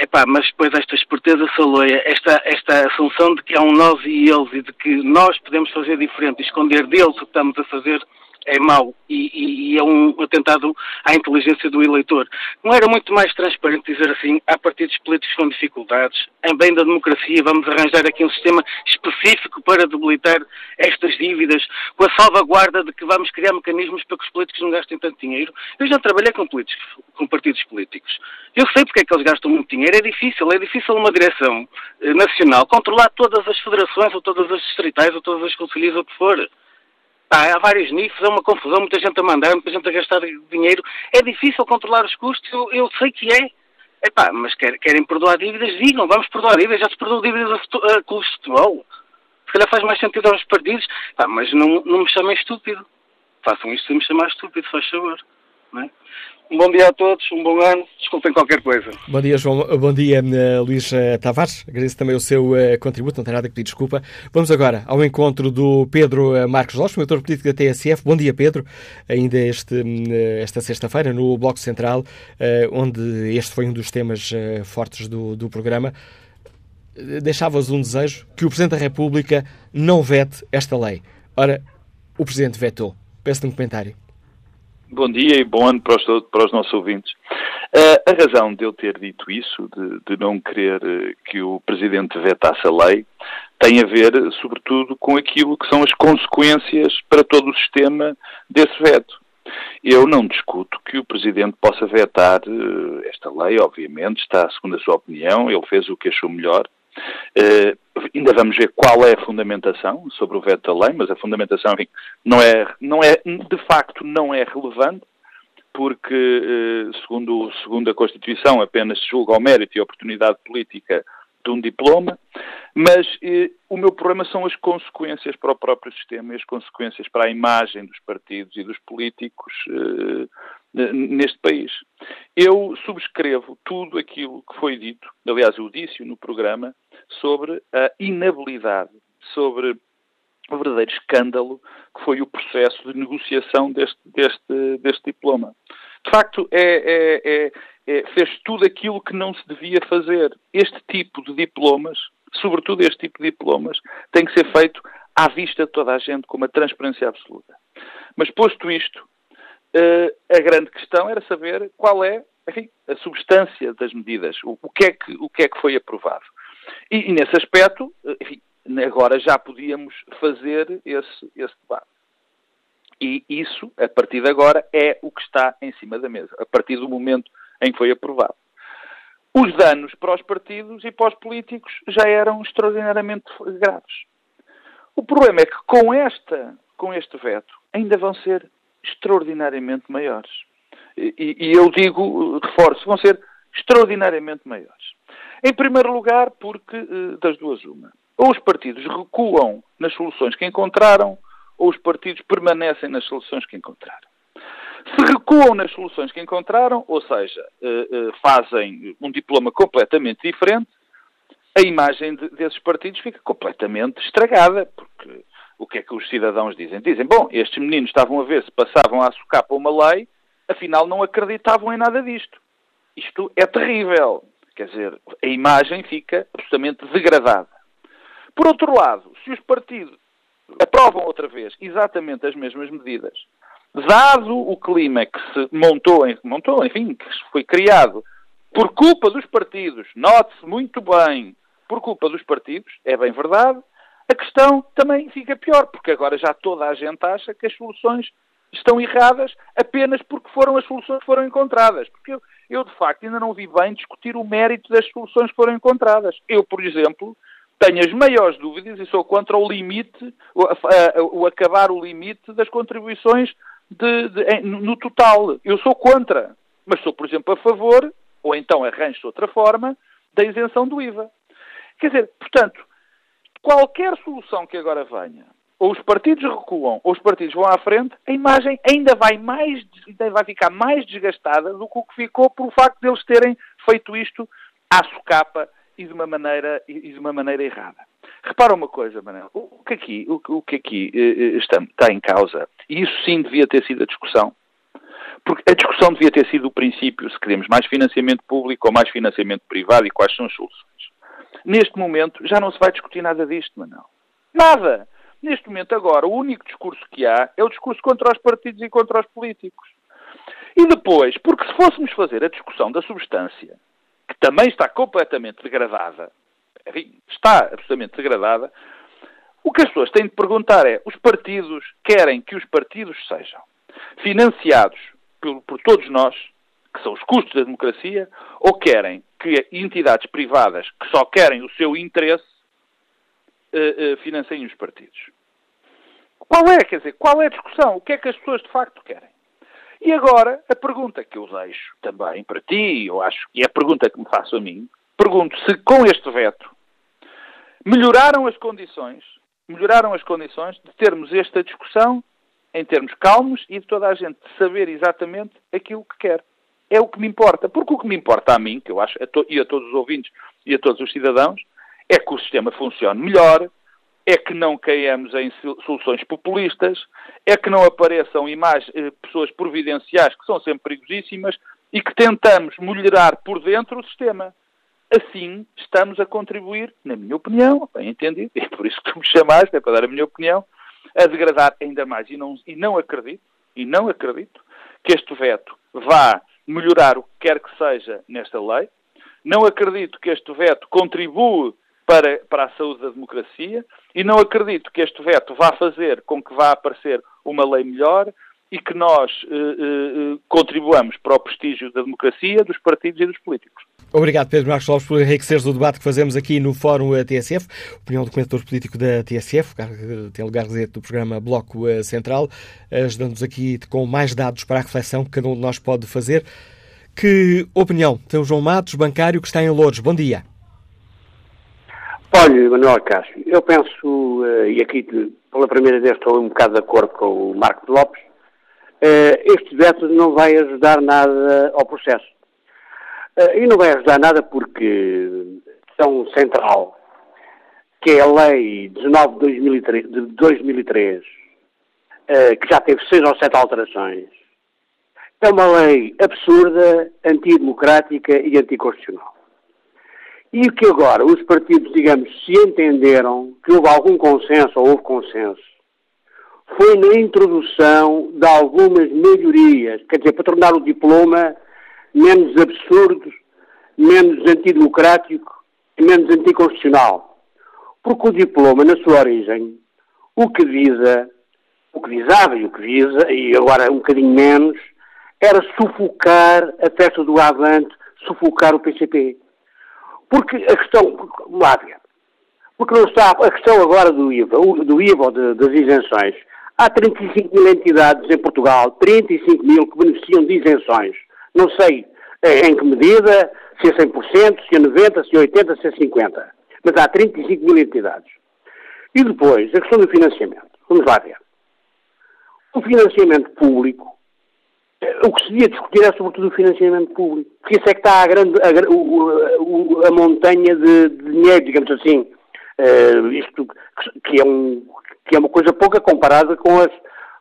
Epá, mas depois esta esperteza saloia, esta, esta assunção de que há um nós e eles e de que nós podemos fazer diferente e esconder deles o que estamos a fazer, é mau e, e, é um atentado à inteligência do eleitor. Não era muito mais transparente dizer assim, há partidos políticos com dificuldades, em bem da democracia vamos arranjar aqui um sistema específico para debilitar estas dívidas, com a salvaguarda de que vamos criar mecanismos para que os políticos não gastem tanto dinheiro. Eu já trabalhei com, políticos, com partidos políticos. Eu sei porque é que eles gastam muito dinheiro. É difícil, é difícil uma direção eh, nacional controlar todas as federações, ou todas as distritais, ou todas as conselheiras, ou o que for. Pá, há vários níveis, é uma confusão, muita gente a mandar, muita gente a gastar dinheiro. É difícil controlar os custos, eu, eu sei que é. Epá, mas quer, querem perdoar dívidas? Digam, vamos perdoar dívidas. Já se perdoou dívidas a, a clubes de futebol. Se calhar faz mais sentido aos partidos. Pá, mas não, não me chamem estúpido. Façam isto sem me chamar estúpido, faz favor. Não é? Um bom dia a todos, um bom ano, desculpem qualquer coisa. Bom dia, João. Bom dia, eh, Luís eh, Tavares. Agradeço também o seu uh, contributo, não tem nada que pedir desculpa. Vamos agora ao encontro do Pedro Marcos Lopes, promotor político da TSF. Bom dia, Pedro. Ainda este, esta sexta-feira, no Bloco Central, onde este foi um dos temas fortes do, do programa, deixava-vos um desejo que o Presidente da República não vete esta lei. Ora, o Presidente vetou. Peço-te um comentário. Bom dia e bom ano para os, para os nossos ouvintes. Uh, a razão de eu ter dito isso, de, de não querer uh, que o Presidente vetasse a lei, tem a ver, sobretudo, com aquilo que são as consequências para todo o sistema desse veto. Eu não discuto que o Presidente possa vetar uh, esta lei, obviamente, está segundo a sua opinião, ele fez o que achou melhor. Uh, ainda vamos ver qual é a fundamentação sobre o veto da lei, mas a fundamentação enfim, não é, não é, de facto, não é relevante, porque, uh, segundo, segundo a Constituição, apenas se julga o mérito e a oportunidade política de um diploma, mas eh, o meu problema são as consequências para o próprio sistema e as consequências para a imagem dos partidos e dos políticos neste país. Eu subscrevo tudo aquilo que foi dito, aliás, eu disse no programa, sobre a inabilidade, sobre o verdadeiro escândalo que foi o processo de negociação deste, deste, deste diploma. De facto, é, é, é, é, fez tudo aquilo que não se devia fazer. Este tipo de diplomas, sobretudo este tipo de diplomas, tem que ser feito à vista de toda a gente, com uma transparência absoluta. Mas posto isto, a grande questão era saber qual é enfim, a substância das medidas, o, o, que é que, o que é que foi aprovado. E, e nesse aspecto, eh, enfim, agora já podíamos fazer esse, esse debate. E isso, a partir de agora, é o que está em cima da mesa, a partir do momento em que foi aprovado. Os danos para os partidos e para os políticos já eram extraordinariamente graves. O problema é que com, esta, com este veto ainda vão ser extraordinariamente maiores. E, e eu digo, reforço, vão ser extraordinariamente maiores. Em primeiro lugar, porque eh, das duas uma. Ou os partidos recuam nas soluções que encontraram, ou os partidos permanecem nas soluções que encontraram. Se recuam nas soluções que encontraram, ou seja, eh, eh, fazem um diploma completamente diferente, a imagem de, desses partidos fica completamente estragada, porque o que é que os cidadãos dizem? Dizem, bom, estes meninos estavam a ver se passavam a socapa uma lei, afinal não acreditavam em nada disto. Isto é terrível. Quer dizer, a imagem fica absolutamente degradada. Por outro lado, se os partidos aprovam outra vez exatamente as mesmas medidas, dado o clima que se montou, montou, enfim, que foi criado por culpa dos partidos, note-se muito bem, por culpa dos partidos, é bem verdade, a questão também fica pior, porque agora já toda a gente acha que as soluções estão erradas apenas porque foram as soluções que foram encontradas. Porque eu, eu, de facto, ainda não vi bem discutir o mérito das soluções que foram encontradas. Eu, por exemplo, tenho as maiores dúvidas e sou contra o limite, o, o acabar o limite das contribuições de, de, no total. Eu sou contra, mas sou, por exemplo, a favor, ou então arranjo-se outra forma, da isenção do IVA. Quer dizer, portanto, qualquer solução que agora venha, ou os partidos recuam, ou os partidos vão à frente, a imagem ainda vai, mais, ainda vai ficar mais desgastada do que o que ficou por o facto deles terem feito isto à socapa e de uma maneira, e de uma maneira errada. Repara uma coisa, Manel, o que aqui, o, o que aqui eh, eh, está, está em causa, e isso sim devia ter sido a discussão, porque a discussão devia ter sido o princípio, se queremos mais financiamento público ou mais financiamento privado e quais são as soluções. Neste momento já não se vai discutir nada disto, Manel. Nada! Neste momento agora, o único discurso que há é o discurso contra os partidos e contra os políticos. E depois, porque se fôssemos fazer a discussão da substância, que também está completamente degradada, está absolutamente degradada, o que as pessoas têm de perguntar é: os partidos querem que os partidos sejam financiados por, por todos nós, que são os custos da democracia, ou querem que entidades privadas que só querem o seu interesse uh, uh, financiem os partidos? Qual é, quer dizer, qual é a discussão? O que é que as pessoas de facto querem? E agora, a pergunta que eu deixo também para ti, eu acho que é a pergunta que me faço a mim, pergunto se com este veto melhoraram as condições, melhoraram as condições de termos esta discussão em termos calmos e de toda a gente saber exatamente aquilo que quer. É o que me importa. Porque o que me importa a mim, que eu acho, a e a todos os ouvintes e a todos os cidadãos, é que o sistema funcione melhor, é que não caiamos em soluções populistas, é que não apareçam imagens, eh, pessoas providenciais que são sempre perigosíssimas e que tentamos melhorar por dentro o sistema. Assim, estamos a contribuir, na minha opinião, bem entendido, e é por isso que me chamaste, é para dar a minha opinião, a degradar ainda mais. E não, e não acredito, e não acredito, que este veto vá melhorar o que quer que seja nesta lei. Não acredito que este veto contribua para, para a saúde da democracia e não acredito que este veto vá fazer com que vá aparecer uma lei melhor e que nós eh, eh, contribuamos para o prestígio da democracia, dos partidos e dos políticos. Obrigado, Pedro Marcos Lopes, por enriqueceres o debate que fazemos aqui no Fórum TSF. Opinião do comentador político da TSF, tem lugar residente do programa Bloco Central, ajudando-nos aqui com mais dados para a reflexão que cada um de nós pode fazer. Que opinião tem o João Matos, bancário, que está em Louros? Bom dia. Olha, Manuel Cássio, eu penso, e aqui pela primeira vez estou um bocado de acordo com o Marco Lopes, este veto não vai ajudar nada ao processo eh, e não vai ajudar nada porque questão central, que é a Lei 19 de 2003, de 2003 eh, que já teve seis ou sete alterações, é uma lei absurda, antidemocrática e anticonstitucional. E que agora os partidos, digamos, se entenderam que houve algum consenso ou houve consenso, foi na introdução de algumas melhorias, quer dizer, para tornar o diploma menos absurdo, menos antidemocrático e menos anticonstitucional. Porque o diploma, na sua origem, o que visa, o que visava e o que visa, e agora um bocadinho menos, era sufocar a festa do Avante, sufocar o PCP. Porque a questão, lá ver, porque não está, a questão agora do IVA, do IVA de, das isenções, há 35 mil entidades em Portugal, 35 mil que beneficiam de isenções. Não sei eh, em que medida, se é 100%, se é 90%, se é 80%, se é 50%. Mas há 35 mil entidades. E depois, a questão do financiamento. Vamos lá ver. O financiamento público, eh, o que se devia discutir é sobretudo o financiamento público. Porque isso é que está a, grande, a, a, montanha de, de, dinheiro, digamos assim. Uh, isto que é, um, que é uma coisa pouca comparada com, as,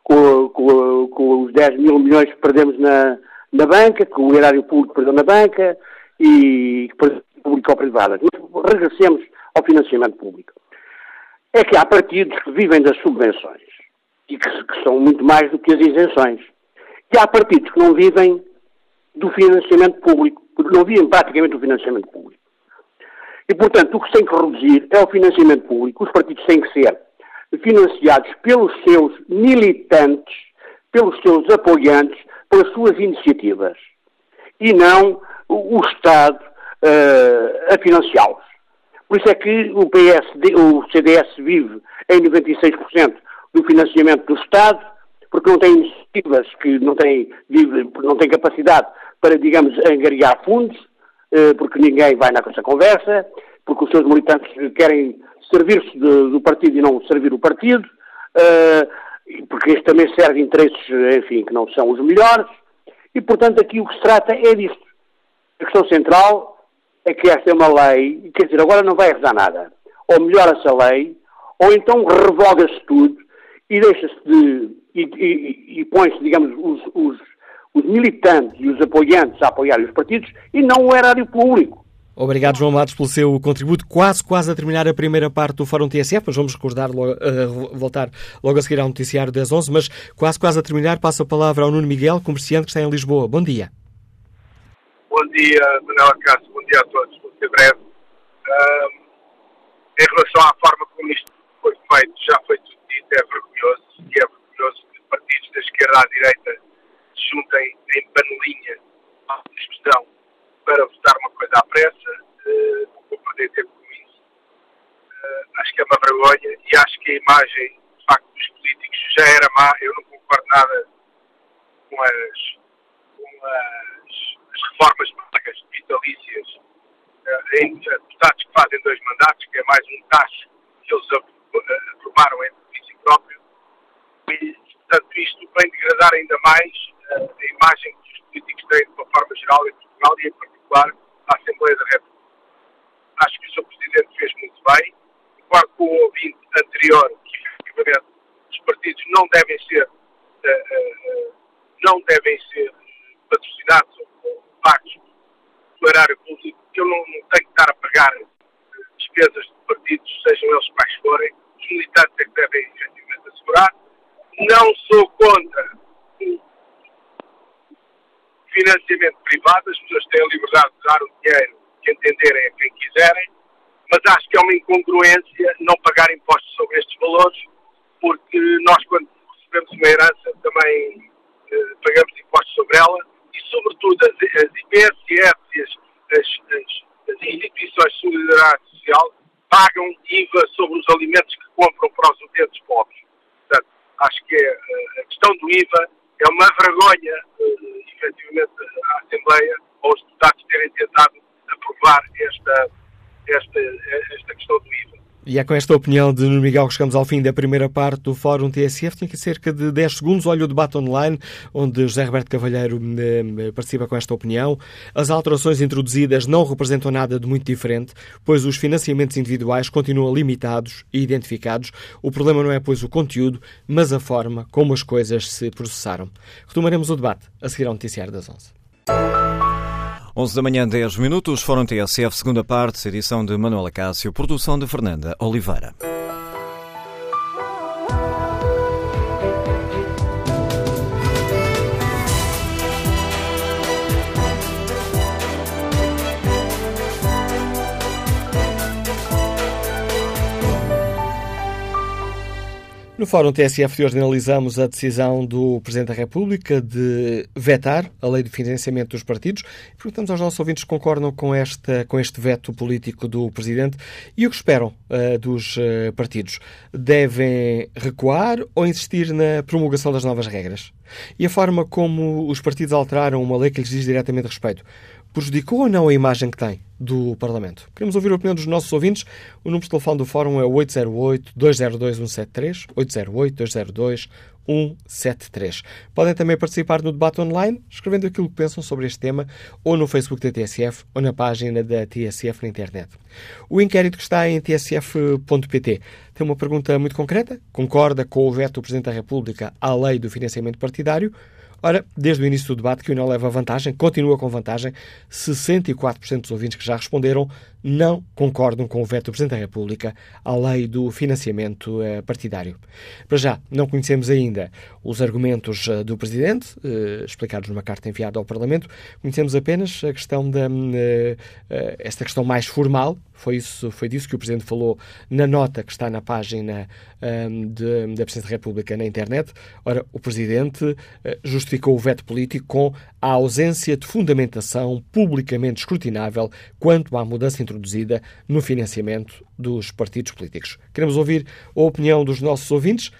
com, com, com os 10 mil milhões que perdemos na, na banca, que o erário público perdeu na banca e público-privadas. Mas regressemos ao financiamento público. É que há partidos que vivem das subvenções e que, que são muito mais do que as isenções. E há partidos que não vivem do financiamento público, porque não vivem praticamente do financiamento público. E, portanto, o que se tem que reduzir é o financiamento público. Os partidos têm que ser financiados pelos seus militantes, pelos seus apoiantes, pelas suas iniciativas e não o, Estado uh, a financiá-los. Por isso é que o, PSD, o CDS vive em 96% do financiamento do Estado, porque não tem iniciativas que não têm, vive, não tem capacidade para, digamos, angariar fundos, uh, porque ninguém vai nessa conversa, porque os seus militantes querem servir-se do partido e não servir o partido, uh, porque este também serve interesses, enfim, que não são os melhores, e portanto aqui o que se trata é disto. A questão central é que esta é uma lei, quer dizer, agora não vai ajudar nada. Ou melhora-se a lei, ou então revoga-se tudo e deixa-se de. e, e, e põe-se, digamos, os, os, os militantes e os apoiantes a apoiar os partidos e não o erário público. Obrigado, João Matos, pelo seu contributo. Quase, quase a terminar a primeira parte do Fórum TSF, mas vamos recordar, uh, voltar logo a seguir ao noticiário das 11, mas quase, quase a terminar, passo a palavra ao Nuno Miguel, comerciante que está em Lisboa. Bom dia. Bom dia, Manuel Cássio, bom dia a todos, vou ser breve. Em relação à forma como isto foi feito, já foi tudo dito, é vergonhoso, e é vergonhoso que partidos da esquerda à direita se juntem em panelinha à discussão para votar uma coisa à pressa, uh, não vou perder tempo com isso. Uh, acho que é uma vergonha e acho que a imagem, de facto, dos políticos já era má. Eu não concordo nada com as, com as, as reformas pagas vitalícias uh, em deputados que fazem dois mandatos, que é mais um tacho que eles aprovaram em benefício próprio. E, portanto, isto vem degradar ainda mais a imagem que os políticos têm de uma forma geral em Portugal e em particular particular à Assembleia da República. Acho que o Sr. Presidente fez muito bem. Concordo com o ouvinte anterior que, efetivamente, os partidos não devem ser, uh, uh, não devem ser patrocinados ou pagos do erário público. Eu não, não tenho que estar a pagar despesas de partidos, sejam eles quais forem. Os militantes é que devem, efetivamente, assegurar. Não sou contra financiamento privado, as pessoas têm a liberdade de dar o dinheiro que entenderem a quem quiserem, mas acho que é uma incongruência não pagar impostos sobre estes valores, porque nós, quando recebemos uma herança, também eh, pagamos impostos sobre ela e, sobretudo, as, as e as, as, as, instituições de solidariedade social pagam IVA sobre os alimentos que compram para os utentes pobres. Portanto, acho que é, eh, a questão do IVA é uma vergonha, uh, efetivamente, à Assembleia, aos deputados terem tentado aprovar esta, esta, esta questão do IVA. E é com esta opinião de Nuno Miguel que chegamos ao fim da primeira parte do Fórum TSF. Tinha que cerca de 10 segundos. Olha o debate online, onde José Roberto Cavalheiro eh, participa com esta opinião. As alterações introduzidas não representam nada de muito diferente, pois os financiamentos individuais continuam limitados e identificados. O problema não é, pois, o conteúdo, mas a forma como as coisas se processaram. Retomaremos o debate a seguir ao Noticiário das 11. 11 da manhã, 10 minutos, Fórum TSF, segunda parte, edição de Manuela Cássio, produção de Fernanda Oliveira. No Fórum TSF de hoje analisamos a decisão do Presidente da República de vetar a lei de financiamento dos partidos. Perguntamos aos nossos ouvintes se concordam com, esta, com este veto político do Presidente e o que esperam uh, dos uh, partidos. Devem recuar ou insistir na promulgação das novas regras? E a forma como os partidos alteraram uma lei que lhes diz diretamente respeito prejudicou ou não a imagem que tem do Parlamento? Queremos ouvir a opinião dos nossos ouvintes. O número de telefone do Fórum é 808-202-173, 808-202-173. Podem também participar no debate online, escrevendo aquilo que pensam sobre este tema, ou no Facebook da TSF, ou na página da TSF na internet. O inquérito que está em tsf.pt tem uma pergunta muito concreta. Concorda com o veto do Presidente da República à lei do financiamento partidário? Ora, desde o início do debate, que o não leva vantagem, continua com vantagem. 64% dos ouvintes que já responderam não concordam com o veto do Presidente da República à lei do financiamento eh, partidário. Para já, não conhecemos ainda os argumentos eh, do Presidente, eh, explicados numa carta enviada ao Parlamento. Conhecemos apenas a questão da, esta questão mais formal. Foi, isso, foi disso que o Presidente falou na nota que está na página de, da Presidência da República na internet. Ora, o Presidente justificou o veto político com a ausência de fundamentação publicamente escrutinável quanto à mudança introduzida no financiamento dos partidos políticos. Queremos ouvir a opinião dos nossos ouvintes.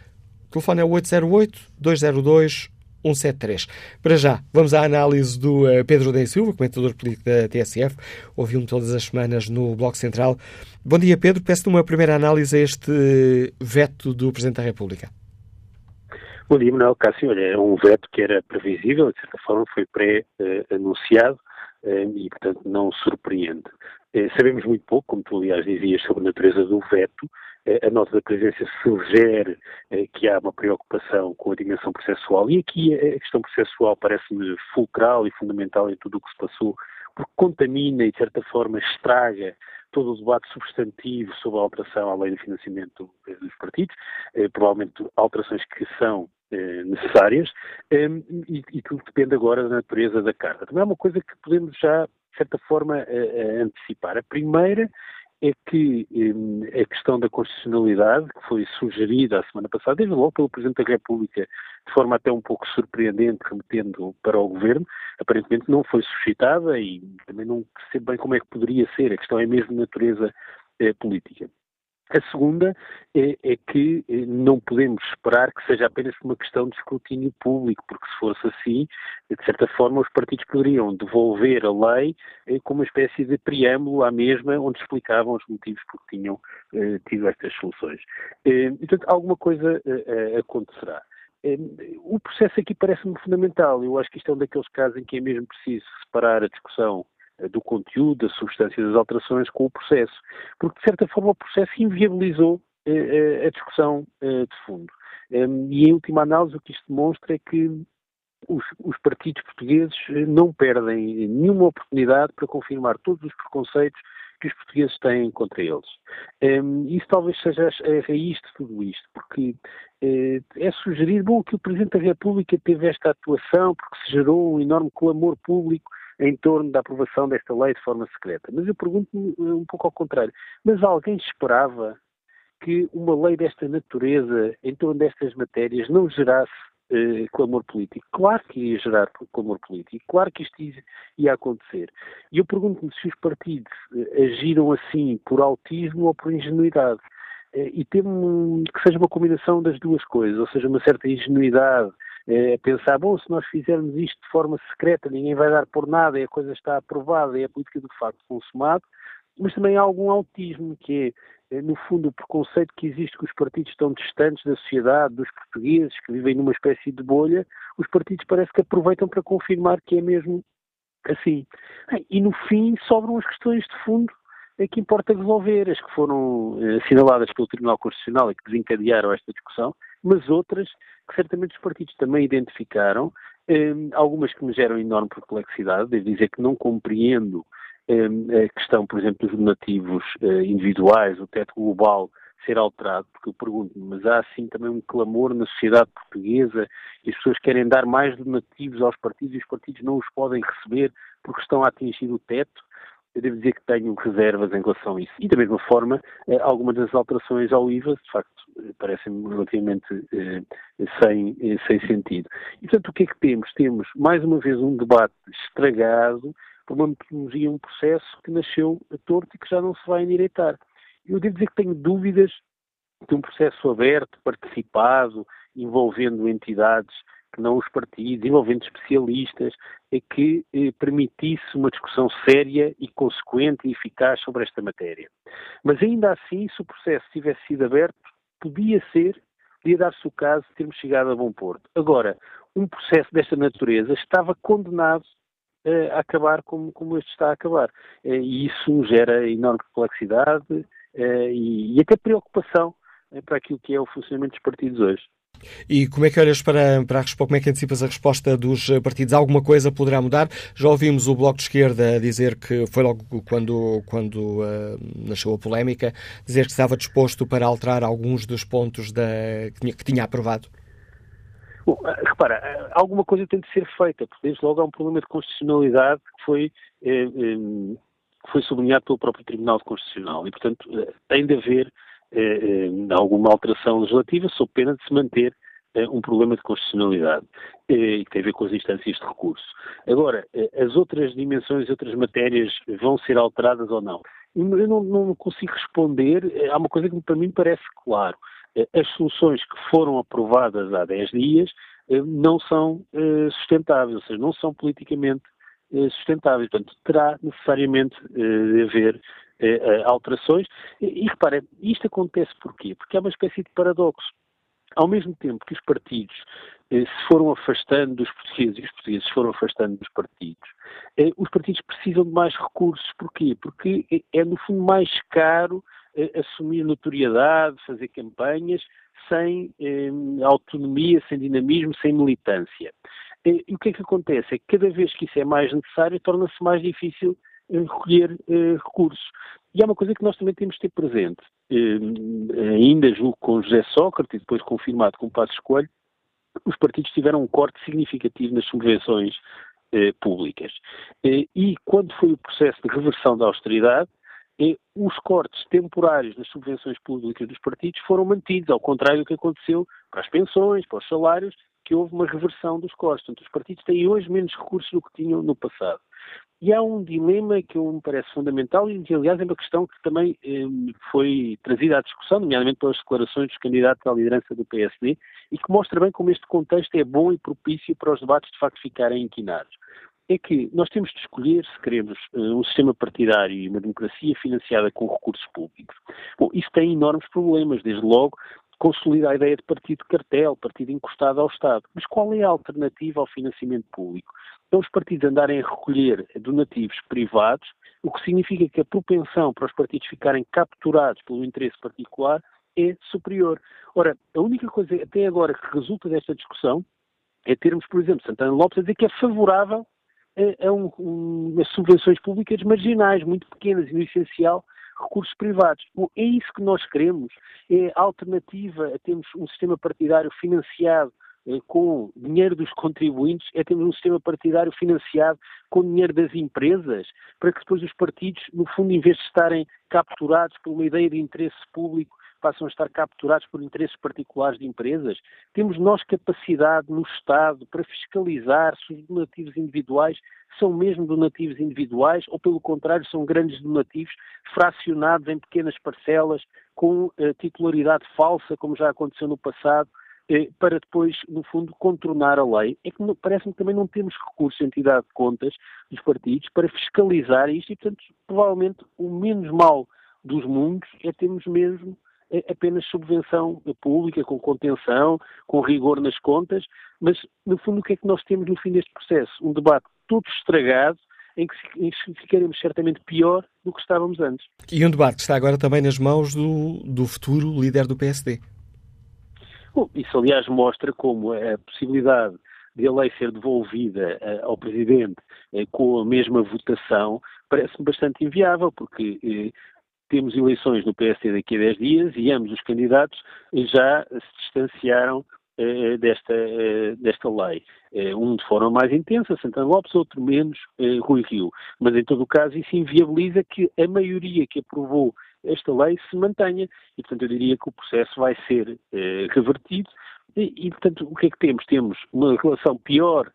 O telefone é 808-202. 173. Para já, vamos à análise do uh, Pedro Rodem Silva, comentador político da TSF. Ouvi-me todas as semanas no Bloco Central. Bom dia, Pedro. Peço-te uma primeira análise a este veto do Presidente da República. Bom dia, Manuel Cássio. Olha, é um veto que era previsível, de certa forma foi pré-anunciado eh, e, portanto, não surpreende. Eh, sabemos muito pouco, como tu, aliás, dizias, sobre a natureza do veto. Eh, a nota da presidência sugere que há uma preocupação com a dimensão processual e aqui a questão processual parece-me fulcral e fundamental em tudo o que se passou, porque contamina e, de certa forma, estraga todo o debate substantivo sobre a alteração à lei de financiamento dos partidos, provavelmente alterações que são necessárias, e, e tudo depende agora da natureza da carta. Também é uma coisa que podemos já de certa forma, a, a antecipar. A primeira é que um, a questão da constitucionalidade, que foi sugerida a semana passada, desde logo pelo Presidente da República, de forma até um pouco surpreendente, remetendo para o Governo, aparentemente não foi suscitada e também não sei bem como é que poderia ser. A questão é mesmo de natureza eh, política. A segunda é, é, que eh, não podemos esperar que seja apenas uma questão de escrutínio público, porque se fosse assim, de certa forma, os partidos poderiam devolver a lei eh, como uma espécie de preâmbulo à mesma, onde explicavam os motivos por que tinham eh, tido estas soluções. Eh, portanto, alguma coisa eh, eh, acontecerá. O processo aqui parece-me fundamental. Eu acho que isto é um daqueles casos em que é mesmo preciso separar a discussão do conteúdo, da substância das alterações com o processo, porque de certa forma o processo inviabilizou eh, eh, a discussão eh, de fundo. Ehm, e em última análise o que isto demonstra é que os, os, partidos portugueses não perdem nenhuma oportunidade para confirmar todos os preconceitos que os portugueses têm contra eles. Um, ehm, isso talvez seja a raiz de tudo isto, porque uh, é sugerir bom, que o Presidente da República teve esta atuação porque se gerou um enorme clamor público em torno da aprovação desta lei de forma secreta. Mas eu pergunto-me eh, um pouco ao contrário. Mas alguém esperava que uma lei desta natureza, em torno destas matérias, não gerasse eh, clamor político? Claro que ia gerar clamor político, claro que isto ia, ia acontecer. E eu pergunto-me se os partidos eh, agiram assim por autismo ou por ingenuidade. e temo que seja uma combinação das duas coisas, ou seja, uma certa ingenuidade é, pensar, bom, se nós fizermos isto de forma secreta, ninguém vai dar por nada, e a coisa está aprovada, e a política de facto consumado, mas também há algum autismo, que é, no fundo, o preconceito que existe que os partidos estão distantes da sociedade, dos portugueses, que vivem numa espécie de bolha, os partidos parece que aproveitam para confirmar que é mesmo assim. E no fim sobram as questões de fundo é que importa resolver, as que foram eh, assinaladas pelo Tribunal Constitucional e que desencadearam esta discussão, mas outras que certamente os partidos também identificaram, eh, algumas que me geram enorme perplexidade, devo dizer que não compreendo eh, a questão, por exemplo, dos donativos individuais, o teto global ser alterado, porque eu pergunto-me, mas há assim também um clamor na sociedade portuguesa e as pessoas querem dar mais donativos aos partidos e os partidos não os podem receber porque estão a atingir o teto eu devo dizer que tenho reservas em relação a isso. E da mesma forma, eh, algumas das alterações ao IVA, de facto, parecem-me relativamente eh, sem, eh, sem sentido. E, portanto, o que é que temos? Temos, mais uma vez, um debate estragado por uma metodologia, um processo que nasceu torto e que já não se vai endireitar. Eu devo dizer que tenho dúvidas de um processo aberto, participado, envolvendo entidades que não os partidos, envolvendo especialistas, é que eh, permitisse uma discussão séria e consequente e eficaz sobre esta matéria. Mas ainda assim, se o processo tivesse sido aberto, podia ser, podia dar-se o caso de termos chegado a bom porto. Agora, um processo desta natureza estava condenado eh, a acabar como, como este está a acabar. Eh, e isso gera enorme complexidade eh, e, e até preocupação eh, para aquilo que é o funcionamento dos partidos hoje. E como é que olhas para, para a resposta, como é que antecipas a resposta dos partidos? Alguma coisa poderá mudar? Já ouvimos o Bloco de Esquerda dizer que foi logo quando, quando uh, nasceu a polémica, dizer que estava disposto para alterar alguns dos pontos da, que, tinha, que tinha aprovado. Bom, eh, repara, eh, alguma coisa tem de ser feita, porque desde logo há um problema de constitucionalidade que foi, eh, eh, foi sublinhado pelo próprio Tribunal Constitucional e, portanto, tem de haver eh, eh, alguma alteração legislativa, sob pena de se manter eh, um problema de constitucionalidade e que tem a ver com as instâncias de recurso. Agora, as outras dimensões, outras matérias vão ser alteradas ou não? Eu não, não consigo responder. Há uma coisa que para mim parece claro. As soluções que foram aprovadas há 10 dias não são sustentáveis, ou seja, não são politicamente sustentáveis. Portanto, terá necessariamente de haver eh, eh, alterações. E, e isto acontece porquê? Porque é uma espécie de paradoxo. Ao mesmo tempo que os partidos eh, se foram afastando dos portugueses e os portugueses se foram afastando dos partidos, eh, os partidos precisam de mais recursos. Porquê? Porque é, é no fundo, mais caro eh, assumir notoriedade, fazer campanhas, sem eh, autonomia, sem dinamismo, sem militância. E o que é que acontece? É que cada vez que isso é mais necessário, torna-se mais difícil recolher eh, recursos. E há uma coisa que nós também temos de ter presente, eh, ainda julgo com José Sócrates depois confirmado com Passos Coelho, os partidos tiveram um corte significativo nas subvenções eh, públicas. e quando foi o processo de reversão da austeridade, os cortes temporários nas subvenções públicas dos partidos foram mantidos, ao contrário do que aconteceu para as pensões, para os salários, que houve uma reversão dos cortes. Portanto, os partidos têm hoje menos recursos do que tinham no passado. E há um dilema que me parece fundamental e aliás, é uma questão que também eh, foi trazida à discussão, nomeadamente pelas declarações dos candidatos à liderança do PSD, e que mostra bem como este contexto é bom e propício para os debates de facto ficarem inquinados. É que nós temos de escolher se queremos eh, um sistema partidário e uma democracia financiada com recursos públicos. Bom, isso tem enormes problemas, desde logo consolida a ideia de partido cartel, partido encostado ao Estado. Mas qual é a alternativa ao financiamento público? Então os partidos andarem a recolher donativos privados, o que significa que a propensão para os partidos ficarem capturados pelo interesse particular é superior. Ora, a única coisa até agora que resulta desta discussão é termos, por exemplo, Santana Lopes a dizer que é favorável a, a, um, um, a subvenções públicas marginais, muito pequenas e no essencial recursos privados. É isso que nós queremos. É a alternativa a termos um sistema partidário financiado eh, com dinheiro dos contribuintes, é termos um sistema partidário financiado com dinheiro das empresas, para que depois os partidos, no fundo, em vez de estarem capturados por uma ideia de interesse público, passam a estar capturados por interesses particulares de empresas? Temos nós capacidade no Estado para fiscalizar se os donativos individuais são mesmo donativos individuais ou, pelo contrário, são grandes donativos fracionados em pequenas parcelas com uh, titularidade falsa, como já aconteceu no passado, eh, para depois, no fundo, contornar a lei. É que parece-me que também não temos recursos, entidade de contas dos partidos, para fiscalizar isto e, portanto, provavelmente o menos mal dos mundos é termos mesmo eh, apenas subvenção pública, com contenção, com rigor nas contas, mas, no fundo, o que é que nós temos no fim deste processo? Um debate todo estragado, em que, em que ficaremos certamente pior do que estávamos antes. E um debate que está agora também nas mãos do, do futuro líder do PSD. Bom, isso, aliás, mostra como a possibilidade de a lei ser devolvida uh, ao Presidente uh, com a mesma votação parece-me bastante inviável, porque uh, temos eleições no PSD daqui a 10 dias e ambos os candidatos já se distanciaram desta, desta lei. Um de forma mais intensa, Santana Lopes, outro menos, Rui Rio. Mas, em todo o caso, isso inviabiliza que a maioria que aprovou esta lei se mantenha. E, portanto, eu diria que o processo vai ser eh, revertido. E, e, portanto, o que é que temos? Temos uma relação pior eh,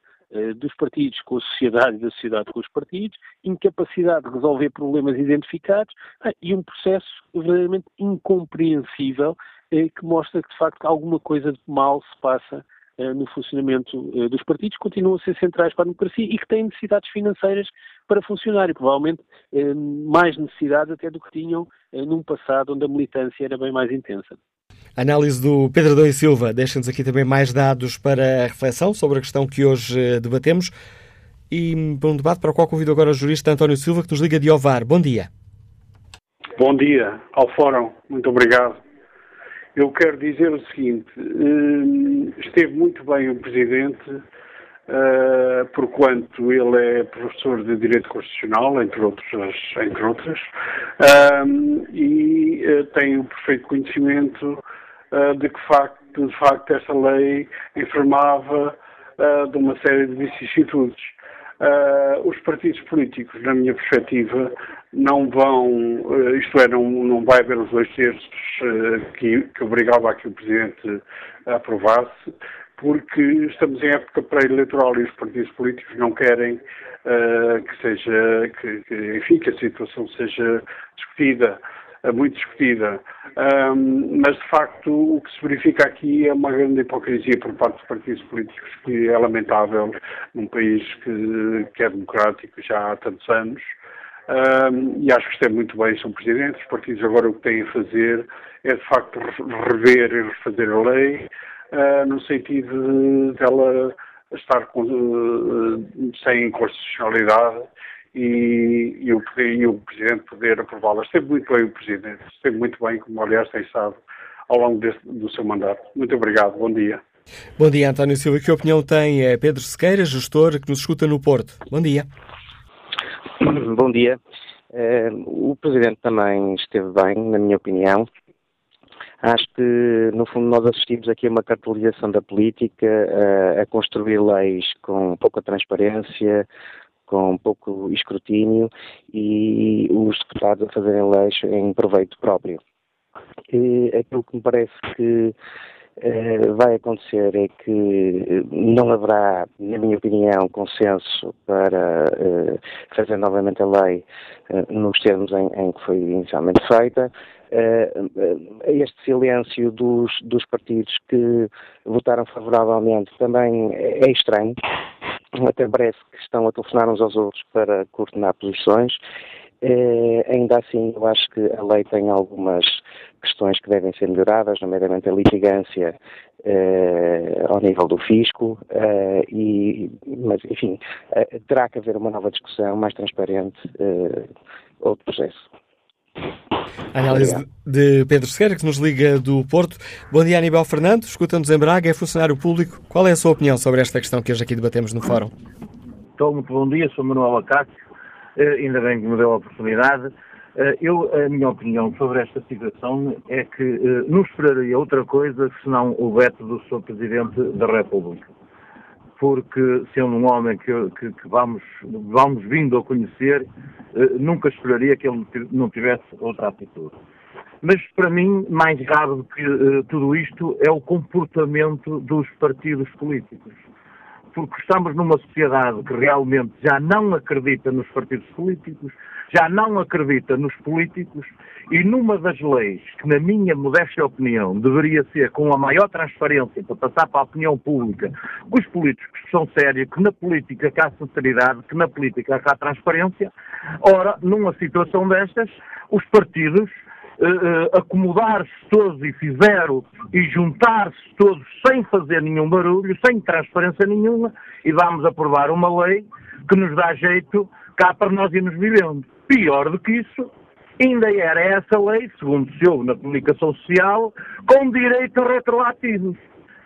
dos partidos com a sociedade e da sociedade com os partidos, incapacidade de resolver problemas identificados ah, e um processo verdadeiramente incompreensível eh, que mostra que, de facto, alguma coisa de mal se passa eh, no funcionamento eh, dos partidos, continuam a ser centrais para a democracia e que têm necessidades financeiras para funcionar e provavelmente eh, mais necessidades até do que tinham num passado onde a militância era bem mais intensa. Análise do Pedro Doi Silva deixa-nos aqui também mais dados para a reflexão sobre a questão que hoje debatemos e para um debate para o qual convido agora o jurista António Silva que nos liga de Ovar. Bom dia. Bom dia ao Fórum, muito obrigado. Eu quero dizer o seguinte: eh, esteve muito bem o Presidente, eh, por quanto ele é professor de Direito Constitucional, entre outras, entre outras eh, e tem o perfeito conhecimento de que facto, de facto esta lei informava de uma série de vicissitudes. Uh, os partidos políticos, na minha perspectiva, não vão, uh, isto é, não, não vai haver os dois terços uh, que, que obrigava a que o Presidente aprovasse, porque estamos em época pré-eleitoral e os partidos políticos não querem que seja, que, que, enfim, que a situação seja discutida muito discutida. Um, mas, de facto, o que se verifica aqui é uma grande hipocrisia por parte dos partidos políticos, que é lamentável num país que, que é democrático já há tantos anos. Um, e acho que é muito bem, são presidentes. Os partidos agora o que têm a fazer é, de facto, rever e refazer a lei, uh, no sentido dela estar com, uh, sem constitucionalidade e, e, o, e o Presidente poder aprová-las. Esteve muito bem o Presidente, esteve muito bem, como aliás tem estado ao longo desse, do seu mandato. Muito obrigado, bom dia. Bom dia, António Silva. Que opinião tem é Pedro Sequeira, gestor que nos escuta no Porto? Bom dia. Bom dia. Uh, o Presidente também esteve bem, na minha opinião. Acho que, no fundo, nós assistimos aqui a uma cartelização da política, uh, a construir leis com pouca transparência, com pouco escrutínio e os deputados a fazerem leis em proveito próprio. E aquilo que me parece que eh, vai acontecer é que não haverá, na minha opinião, consenso para eh, fazer novamente a lei eh, nos termos em, em, que foi inicialmente feita. este silêncio dos, dos partidos que votaram favoravelmente também é estranho, até parece que estão a telefonar uns aos outros para coordenar posições. É, ainda assim, eu acho que a lei tem algumas questões que devem ser melhoradas, nomeadamente a litigância é, ao nível do fisco, é, e, mas, enfim, terá que haver uma nova discussão mais transparente, outro processo. Análise de Pedro Sequeira, que nos liga do Porto. Bom dia, Aníbal Fernando. Escuta-nos em Braga, é funcionário público. Qual é a sua opinião sobre esta questão que hoje aqui debatemos no Fórum? Estou muito bom dia, sou Manuel Acácio. Uh, ainda bem que me deu a oportunidade. Uh, eu, a minha opinião sobre esta situação é que uh, não esperaria outra coisa senão o veto do Sr. Presidente da República porque sendo um homem que, que, que vamos, vamos vindo a conhecer, eh, nunca esperaria que ele não tivesse outra atitude. Mas, para mim, mais grave do que uh, tudo isto é o comportamento dos partidos políticos. Porque estamos numa sociedade que realmente já não acredita nos partidos políticos, já não acredita nos políticos e numa das leis que, na minha modesta opinião, deveria ser com a maior transparência para passar para a opinião pública, os políticos são sérios, que na política cá há sinceridade, que na política cá há transparência, ora, numa situação destas, os partidos uh, acomodar-se todos e fizeram e juntar-se todos sem fazer nenhum barulho, sem transparência nenhuma, e vamos aprovar uma lei que nos dá jeito cá para nós irmos vivendo. Pior do que isso, ainda era essa lei, segundo se ouve na comunicação social, com direitos retroativos.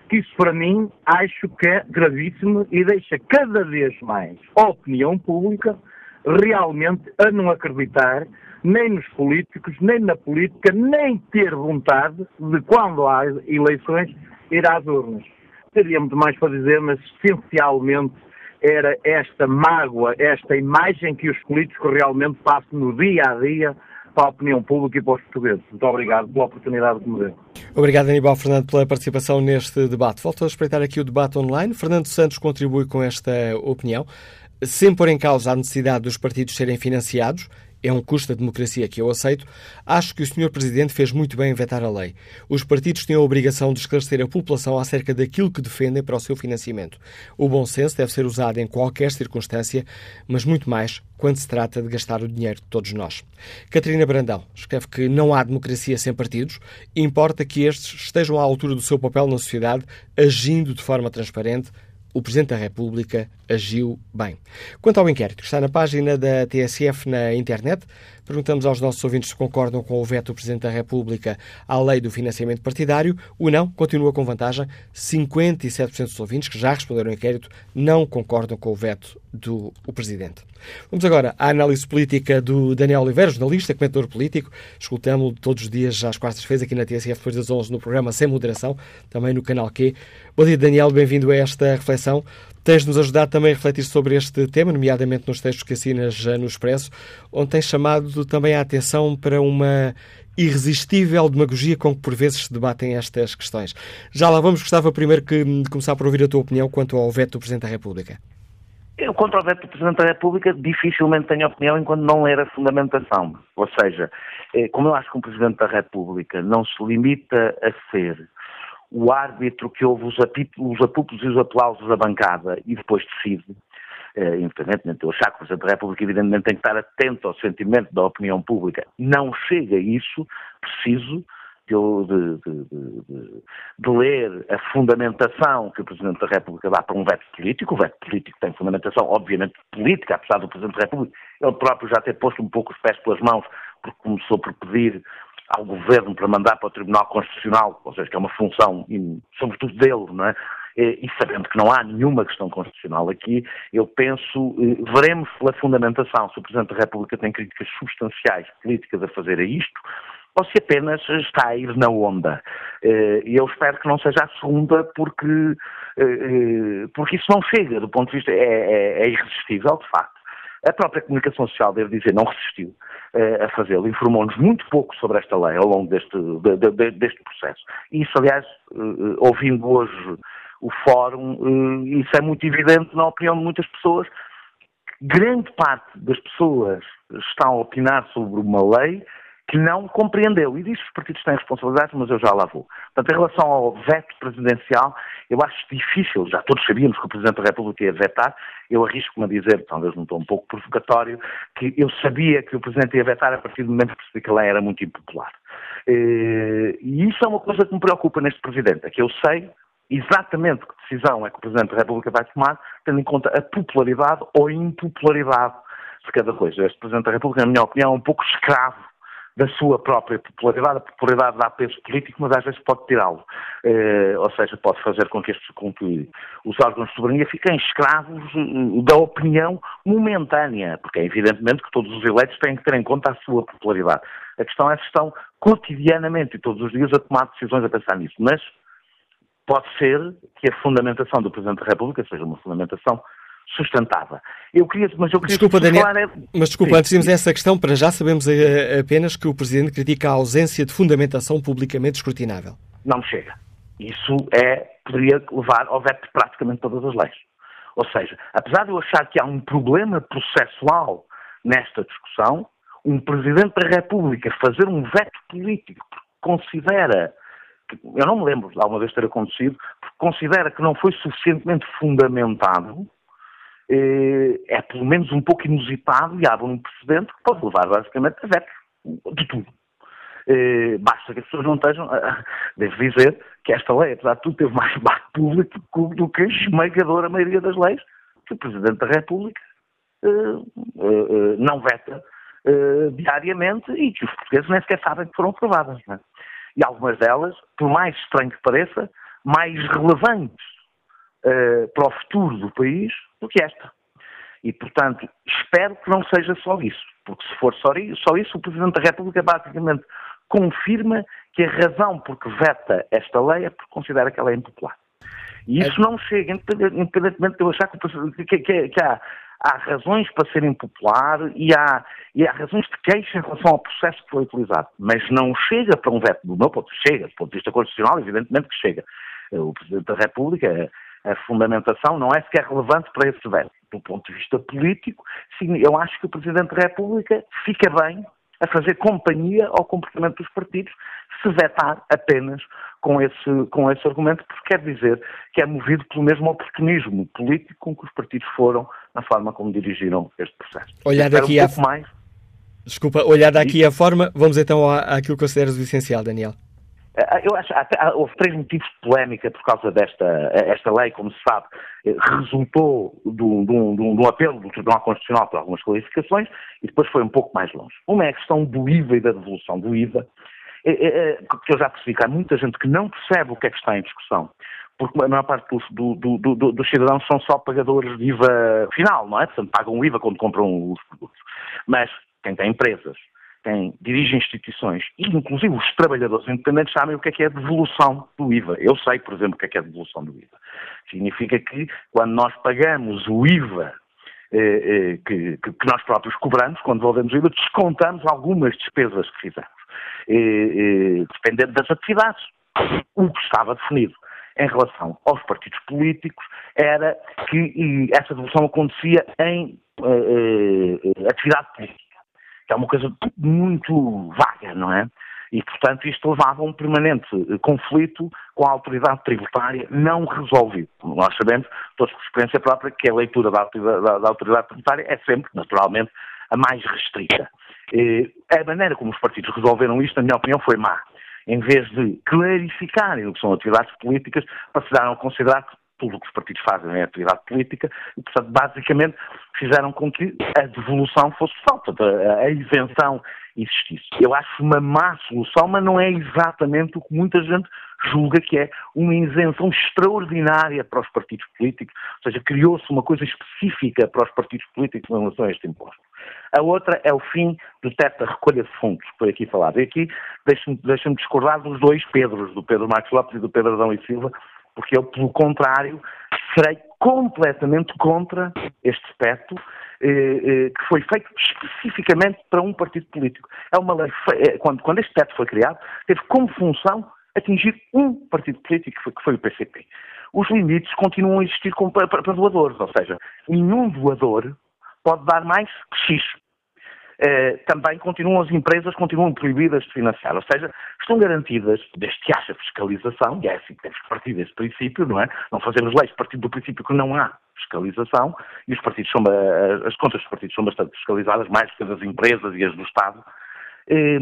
Que isso, para mim, acho que é gravíssimo e deixa cada vez mais a opinião pública realmente a não acreditar nem nos políticos, nem na política, nem ter vontade de, quando há eleições, ir às urnas. Teria muito mais para dizer, mas essencialmente era esta mágoa, esta imagem que os políticos realmente passam no dia a dia para a opinião pública e para os portugueses. Muito obrigado pela oportunidade que me deu. Obrigado, Aníbal Fernando, pela participação neste debate. Volto a espreitar aqui o debate online. Fernando Santos contribui com esta opinião, sem pôr em causa a necessidade dos partidos serem financiados é um custo da democracia que eu aceito. Acho que o Sr. Presidente fez muito bem em vetar a lei. Os partidos têm a obrigação de esclarecer a população acerca daquilo que defendem para o seu financiamento. O bom senso deve ser usado em qualquer circunstância, mas muito mais quando se trata de gastar o dinheiro de todos nós. Catarina Brandão escreve que não há democracia sem partidos, importa que estes estejam à altura do seu papel na sociedade, agindo de forma transparente, o Presidente da República agiu bem. Quanto ao inquérito que está na página da TSF na internet, Perguntamos aos nossos ouvintes se concordam com o veto do Presidente da República à lei do financiamento partidário. O não continua com vantagem. 57% dos ouvintes que já responderam ao inquérito não concordam com o veto do o Presidente. Vamos agora à análise política do Daniel Oliveira, jornalista, comentador político. Escutamos-lo todos os dias, às quartas-feiras, aqui na TSF, depois das 11, no programa Sem Moderação, também no canal Q. Bom dia, Daniel, bem-vindo a esta reflexão. Tens-nos ajudado também a refletir sobre este tema, nomeadamente nos textos que assinas no Expresso, onde tens chamado também a atenção para uma irresistível demagogia com que por vezes se debatem estas questões. Já lá vamos, gostava primeiro que, de começar por ouvir a tua opinião quanto ao veto do Presidente da República. Eu, contra o veto do Presidente da República, dificilmente tenho opinião enquanto não ler a fundamentação. Ou seja, eh, como eu acho que um Presidente da República não se limita a ser o árbitro que ouve os, os apupos e os aplausos da bancada e depois decide, eh, independentemente de eu achar que o Presidente da República evidentemente tem que estar atento ao sentimento da opinião pública, não chega a isso, preciso de, de, de, de, ler a fundamentação que o Presidente da República dá para um veto político. O veto político tem fundamentação, obviamente, política, apesar do Presidente da República ele próprio já ter posto um pouco os pés pelas mãos, porque começou por pedir ao Governo para mandar para o Tribunal Constitucional, ou seja, que é uma função, sobretudo dele, não é? E sabendo que não há nenhuma questão constitucional aqui, eu penso, eh, veremos pela fundamentação se o Presidente da República tem críticas substanciais políticas a fazer a isto, ou se apenas está a ir na onda. Eh, e eu espero que não seja a segunda, porque, eh, porque isso não chega, do ponto de vista, é, é, é irresistível, de facto. A própria comunicação social, devo dizer, não resistiu uh, a fazê-lo. Informou-nos muito pouco sobre esta lei ao longo deste, de, de, deste processo. Isso, aliás, uh, ouvindo hoje o fórum, uh, isso é muito evidente na opinião de muitas pessoas. Grande parte das pessoas estão a opinar sobre uma lei que não compreendeu. E disso os partidos têm responsabilidade, mas eu já lá vou. Portanto, em relação ao veto presidencial, eu acho difícil, já todos sabíamos que o Presidente da República ia vetar, eu arrisco-me a dizer, talvez não estou um pouco provocatório, que eu sabia que o Presidente ia vetar a partir do momento que percebi que a lei era muito impopular. Eh, e isso é uma coisa que me preocupa neste Presidente, é que eu sei exatamente que decisão é que o Presidente da República vai tomar, tendo em conta a popularidade ou impopularidade de cada coisa. Este Presidente da República, na minha opinião, é um pouco escravo da sua própria popularidade. A popularidade dá peso político, mas às vezes pode tirá-lo. Eh, ou seja, pode fazer com que, estes, com que os órgãos de soberania fiquem escravos eh, da opinião momentânea, porque é evidentemente que todos os eleitos têm que ter em conta a sua popularidade. A questão é se estão cotidianamente e todos os dias a tomar decisões a pensar nisso. Mas pode ser que a fundamentação do Presidente da República seja uma fundamentação sustentada. Eu queria, mas eu queria desculpa, Daniel, falar... Mas desculpa, Sim. antes de irmos essa questão, para já sabemos eh, apenas que o Presidente critica a ausência de fundamentação publicamente escrutinável. Não me chega. Isso é, poderia levar ao veto de praticamente todas as leis. Ou seja, apesar de eu achar que há um problema processual nesta discussão, um Presidente da República fazer um veto político porque considera, eu não me lembro de alguma vez ter acontecido, porque considera que não foi suficientemente fundamentado, é pelo menos um pouco inusitado e abre um precedente que pode levar basicamente a vetos de tudo. Eh, basta que as pessoas não estejam. devo dizer que esta lei, apesar de tudo, teve mais debate público do que a esmagadora maioria das leis que o Presidente da República eh, não veta diariamente e que os portugueses nem sequer sabem que foram aprovadas. É? E algumas delas, por mais estranho que pareça, mais relevantes para o futuro do país do que esta. E, portanto, espero que não seja só isso, porque se for só isso, o Presidente da República basicamente confirma que a razão por que veta esta lei é porque considera que ela é impopular. E isso não chega, independentemente de eu achar que, que, que, que há, há, razões para ser impopular e há, e há razões de queixa em relação ao processo que foi utilizado. Mas não chega para um veto, do meu ponto de vista, chega, do ponto de vista constitucional, evidentemente que chega. O Presidente da República, a fundamentação não é sequer relevante para esse veto. Do ponto de vista político, eu acho que o Presidente da República fica bem a fazer companhia ao comportamento dos partidos se vetar apenas com esse, com esse argumento, porque quer dizer que é movido pelo mesmo oportunismo político com que os partidos foram na forma como dirigiram este processo. Olhar daqui um a... mais. Desculpa, olhar daqui a forma, vamos então àquilo que consideras o essencial, Daniel. Eh, eu acho que houve três motivos de polémica por causa desta esta lei, como se sabe, eh, resultou de um, de um, de um apelo do Tribunal Constitucional por algumas qualificações e depois foi um pouco mais longe. Uma é a questão do IVA e da devolução do IVA, eh, que eu já percebi que há muita gente que não percebe o que é que está em discussão, porque a maior parte dos, do, do, do, dos cidadãos são só pagadores de IVA final, não é? Portanto, pagam o IVA quando compram os produtos. Mas quem tem empresas, quem dirige instituições e inclusive os trabalhadores independentes sabem o que é que é a devolução do IVA. Eu sei, por exemplo, o que é que é a devolução do IVA. Significa que quando nós pagamos o IVA eh, eh, que, que, nós próprios cobramos, quando devolvemos o IVA, descontamos algumas despesas que fizemos, eh, dependendo das atividades. O que estava definido em relação aos partidos políticos era que essa devolução acontecia em atividade política que é uma coisa muito vaga, não é? E, portanto, isto levava a um permanente eh, conflito com a autoridade tributária não resolvido. Nós sabemos, todos por experiência própria, que a leitura da da, da autoridade tributária é sempre, naturalmente, a mais restrita. E, a maneira como os partidos resolveram isto, na minha opinião, foi má. Em vez de clarificarem o que são atividades políticas, passaram a considerar que tudo o que os partidos fazem é atividade política e, portanto, basicamente fizeram com que a devolução fosse falta, a isenção existisse. Eu acho uma má solução, mas não é exatamente o que muita gente julga que é uma isenção extraordinária para os partidos políticos, ou seja, criou-se uma coisa específica para os partidos políticos em relação a este imposto. A outra é o fim do teto da recolha de fundos, foi aqui falado. E aqui deixe-me deixe discordar dos dois Pedros, do Pedro Marcos Lopes e do Pedro Adão e Silva, porque eu, pelo contrário, serei completamente contra este teto eh, eh, que foi feito especificamente para um partido político. É uma lei, eh, quando, quando este teto foi criado, teve como função atingir um partido político, que foi, que foi o PCP. Os limites continuam a existir para, para doadores, ou seja, nenhum doador pode dar mais que X. Eh, também continuam as empresas continuam proibidas de financiar, ou seja, estão garantidas, desde que haja fiscalização, e é assim que temos que partir desse princípio, não é? Não fazemos leis a partir do princípio que não há fiscalização, e os partidos são, eh, as contas dos partidos são bastante fiscalizadas, mais que as das empresas e as do Estado. Eh,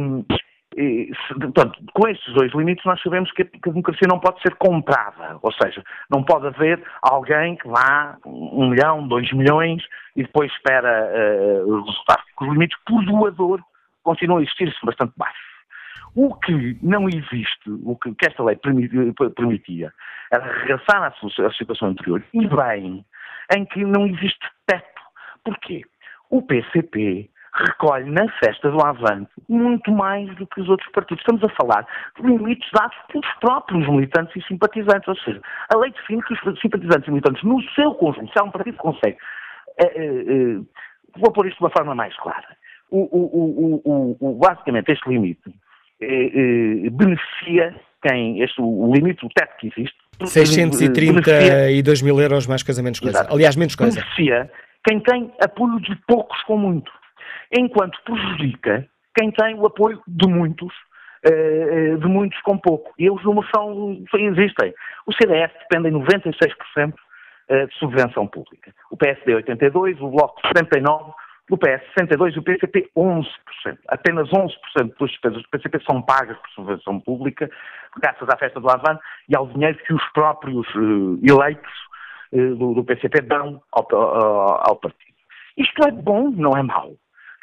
e, portanto, com estes dois limites, nós sabemos que a, democracia não pode ser comprada. Ou seja, não pode haver alguém que vá um milhão, dois milhões e depois espera uh, os resultados. Os limites por doador continuam a existir-se bastante baixos. O que não existe, o que, esta lei permitia, era regressar à, à situação anterior e bem, em que não existe teto. Porquê? O PCP recolhe na festa do Avante muito mais do que os outros partidos. Estamos a falar de limites dados pelos próprios militantes e simpatizantes. Ou seja, a lei define que os simpatizantes e militantes, no seu conjunto, se há um partido que consegue, eh, eh, eh, vou pôr isto de uma forma mais clara. O, o, o, basicamente, este limite beneficia quem, este, o limite, o teto que existe. 632 mil euros mais coisa menos coisa. Aliás, menos coisa. Beneficia quem tem apoio de poucos com muito enquanto prejudica quem tem o apoio de muitos, eh, eh, de muitos com pouco. E os números são, existem. O CDS depende em 96% eh, de subvenção pública. O PSD 82%, o Bloco 79%, o PS 62% e o PCP 11%. Apenas 11% das despesas do PCP são pagas por subvenção pública, graças à festa do Avante e ao dinheiro que os próprios eleitos do, PCP dão ao, ao, ao partido. Isto é bom, não é mau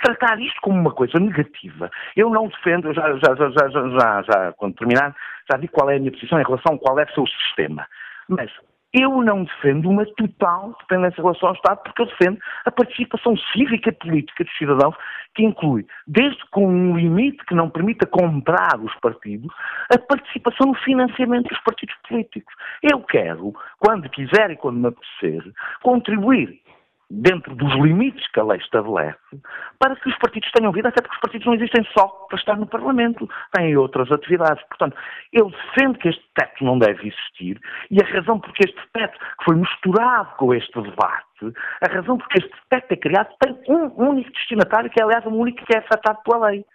tratar isto como uma coisa negativa. Eu não defendo, já, já, já, já, já, quando terminar, já digo qual é a minha posição em relação a qual é o seu sistema. Mas eu não defendo uma total dependência em relação ao Estado, porque eu defendo a participação cívica e política dos cidadãos, que inclui, desde com um limite que não permita comprar os partidos, a participação no financiamento dos partidos políticos. Eu quero, quando quiser e quando me apetecer, contribuir dentro dos limites que a lei estabelece, para que os partidos tenham vida, até porque os partidos não existem só para estar no Parlamento, têm outras atividades. Portanto, eu defendo que este teto não deve existir e a razão porque este teto, que foi misturado com este debate, a razão porque este teto é criado, tem um único destinatário, que é, aliás, o único que é afetado pela lei.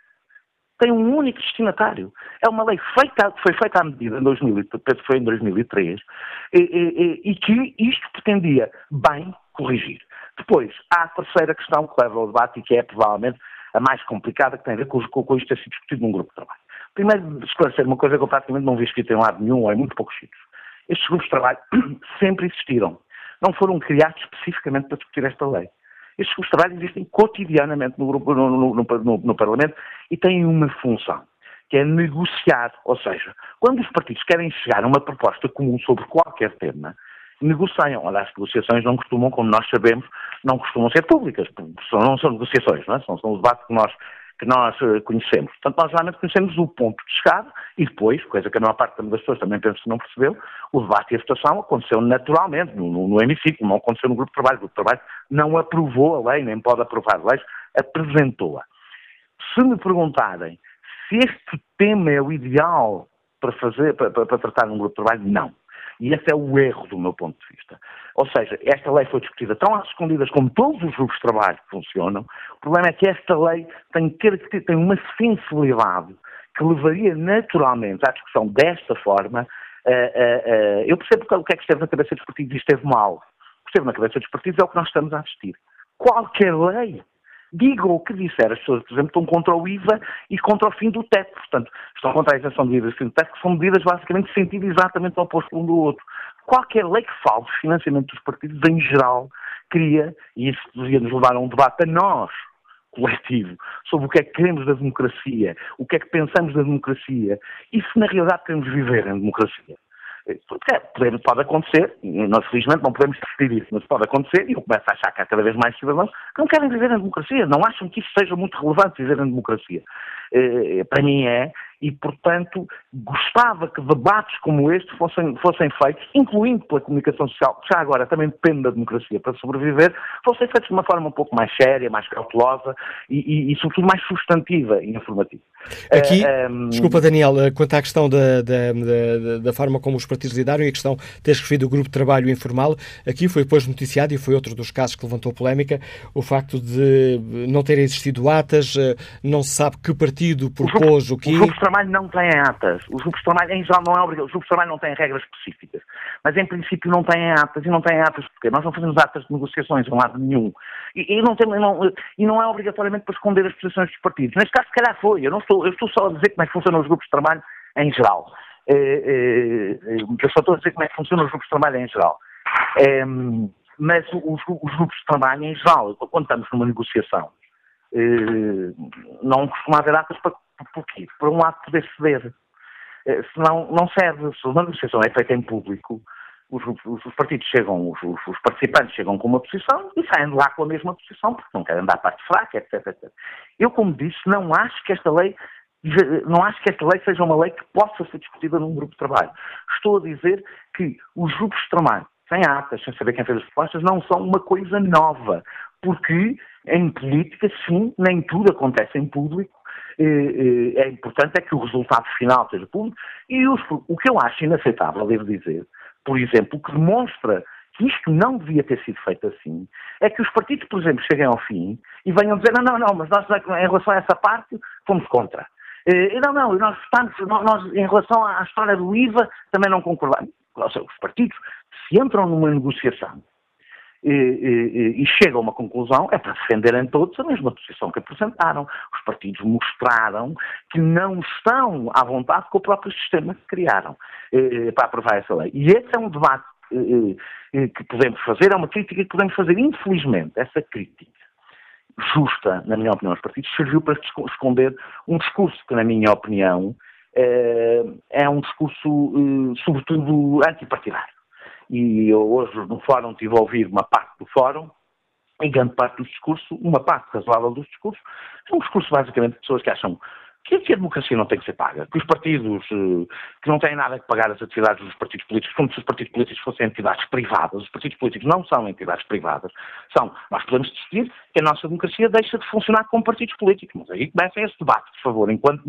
Tem um único destinatário. É uma lei feita, que foi feita à medida, em 2000, foi em 2003, e, e, e que isto pretendia bem corrigir. Depois, há a terceira questão que leva ao debate e que é provavelmente a mais complicada, que tem a ver com, com, com isto ter sido discutido num grupo de trabalho. Primeiro, esclarecer uma coisa que eu praticamente não vi escrita em lado nenhum ou em muito poucos sítios. Estes grupos de trabalho sempre existiram. Não foram criados especificamente para discutir esta lei. Estes grupos de trabalho existem cotidianamente no, grupo, no, no, no, no Parlamento e têm uma função, que é negociar. Ou seja, quando os partidos querem chegar a uma proposta comum sobre qualquer tema, negociam. Olha, as negociações não costumam, como nós sabemos, não costumam ser públicas, não são negociações, não é? são, são o debate que nós, que nós eh, conhecemos. Portanto, nós realmente conhecemos o ponto de chegada e depois, coisa que a maior parte das pessoas também penso que não percebeu, o debate e a votação aconteceu naturalmente no, no, no hemiciclo, não aconteceu no grupo de trabalho. O grupo de trabalho não aprovou a lei, nem pode aprovar leis, apresentou-a. Se me perguntarem se este tema é o ideal para fazer, para, para tratar num grupo de trabalho, não. E esse é o erro do meu ponto de vista. Ou seja, esta lei foi discutida tão às escondidas como todos os grupos de trabalho que funcionam. O problema é que esta lei tem, tem uma sensibilidade que levaria naturalmente à discussão desta forma. Uh, uh, uh, eu percebo o que é que esteve na cabeça dos partidos e esteve mal. O que esteve na cabeça dos partidos é o que nós estamos a assistir. Qualquer lei digam o que disser. As pessoas, por exemplo, estão contra o IVA e contra o fim do teto. Portanto, estão contra a isenção de IVA e o fim do teto, que são medidas basicamente de sentido exatamente oposto um do outro. Qualquer lei que fale de financiamento dos partidos, em geral, cria, e isso devia nos levar a um debate a nós, coletivo, sobre o que é que queremos da democracia, o que é que pensamos da democracia, e se na realidade queremos viver em democracia. É, pode acontecer, e nós felizmente não podemos decidir isso, mas pode acontecer, e eu começo a achar que há cada vez mais cidadãos que não querem viver em democracia, não acham que isso seja muito relevante viver em democracia. Eh, para mim é, e, portanto, gostava que debates como este fossem, fossem feitos, incluindo pela comunicação social, que já agora também depende da democracia para sobreviver, fossem feitos de uma forma um pouco mais séria, mais cautelosa e, e, e sobretudo, mais substantiva e informativa. Aqui, eh, um... Ehm, desculpa, Daniel, eh, quanto à questão da, da, da, da, forma como os partidos lidaram e a questão de teres referido o grupo de trabalho informal, aqui foi depois noticiado e foi outro dos casos que levantou polémica, o facto de não terem existido atas, eh, não se sabe que partido propôs o, o quê trabalho não têm atas. Os grupos de trabalho, em geral, não é obrigado. Os grupos de trabalho não têm regras específicas. Mas, em princípio, não têm atas. E não têm atas porque nós não fazemos atas de negociações, um lado nenhum. E, e, não tem, não, e não é obrigatoriamente para esconder as posições dos partidos. Neste caso, se calhar foi. Eu, não estou, eu estou só a dizer como é que funcionam os grupos de trabalho em geral. É, é, eu só estou a dizer como é que funcionam os grupos de trabalho em geral. É, mas os, os, grupos de trabalho em geral, quando estamos numa negociação, não costuma haver atas para? Por um lado, poder ceder. Eh, senão, não serve. Se uma negociação é feita em público, os, os, os partidos chegam, os, os, participantes chegam com uma posição e saem de lá com a mesma posição, porque não querem dar parte fraca, etc, etc. Eu, como disse, não acho que esta lei não acho que esta lei seja uma lei que possa ser discutida num grupo de trabalho. Estou a dizer que os grupos de trabalho, sem atas, sem saber quem fez as propostas, não são uma coisa nova. Porque em política, sim, nem tudo acontece em público. É importante é que o resultado final seja público. E os, o que eu acho inaceitável, devo dizer, por exemplo, que demonstra que isto não devia ter sido feito assim, é que os partidos, por exemplo, cheguem ao fim e venham dizer, não, não, não, mas nós em relação a essa parte fomos contra. Eh, não, não, nós, nós, em relação à história do IVA, também não concordamos. Os partidos, se entram numa negociação e, chegam a uma conclusão, é para defenderem todos a mesma posição que apresentaram. Os partidos mostraram que não estão à vontade com o próprio sistema que criaram eh, para aprovar essa lei. E esse é um debate eh, que podemos fazer, é uma crítica que podemos fazer, infelizmente, essa crítica justa, na minha opinião, aos partidos, serviu para esconder um discurso que, na minha opinião, eh, é um discurso, eh, sobretudo, antipartidário. E eu hoje no fórum tive a ouvir uma parte do fórum, em grande parte do discurso, uma parte razoável dos discursos, é um discurso basicamente de pessoas que acham que, a democracia não tem que ser paga, que os partidos eh, que não têm nada que pagar as atividades dos partidos políticos, como se os partidos políticos fossem entidades privadas. Os partidos políticos não são entidades privadas. São, nós podemos decidir que a nossa democracia deixa de funcionar com partidos políticos. Mas aí começa esse debate, por favor. Enquanto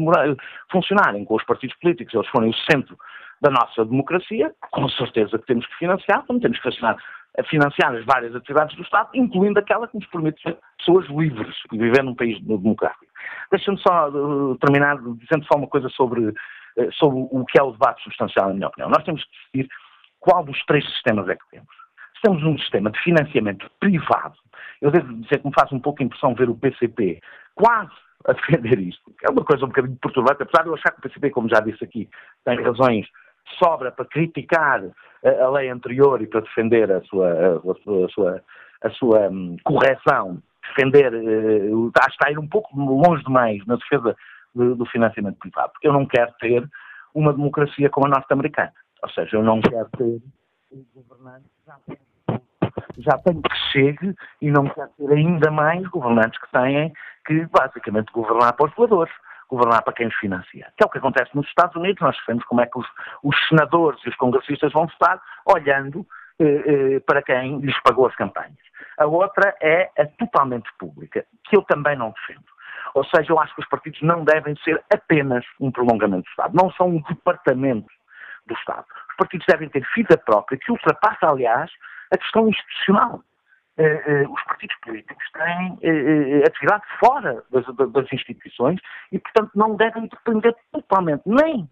funcionarem com os partidos políticos, eles forem o centro da nossa democracia, com certeza que temos que financiar, como temos que financiar a financiar as várias atividades do Estado, incluindo aquela que nos permite ser pessoas livres e viver num país democrático. Deixa-me só uh, terminar dizendo só uma coisa sobre, uh, sobre o que é o debate substancial, na minha opinião. Nós temos que decidir qual dos três sistemas é que temos. Se temos um sistema de financiamento privado, eu devo dizer que me faz um pouco impressão ver o PCP quase a defender isto. É uma coisa um bocadinho perturbante, apesar de eu achar que o PCP, como já disse aqui, tem razões sobra para criticar a, a lei anterior e para defender a sua, a, a sua, a sua um, correção, defender, uh, está a ir um pouco longe demais na defesa do, do financiamento privado. Porque eu não quero ter uma democracia como a norte-americana. Ou seja, eu não quero ter governantes já tenho que chegue e não quero ter ainda mais governantes que têm que basicamente governar para os doadores governar para quem os financia. Que é o que acontece nos Estados Unidos, nós sabemos como é que os, os senadores e os congressistas vão votar, olhando eh, eh, para quem lhes pagou as campanhas. A outra é a totalmente pública, que eu também não defendo. Ou seja, eu acho que os partidos não devem ser apenas um prolongamento do Estado, não são um departamento do Estado. Os partidos devem ter vida própria, que ultrapassa, aliás, a questão institucional. Eh, eh, os partidos políticos têm eh, atividade fora das, das, instituições e, portanto, não devem depender totalmente nem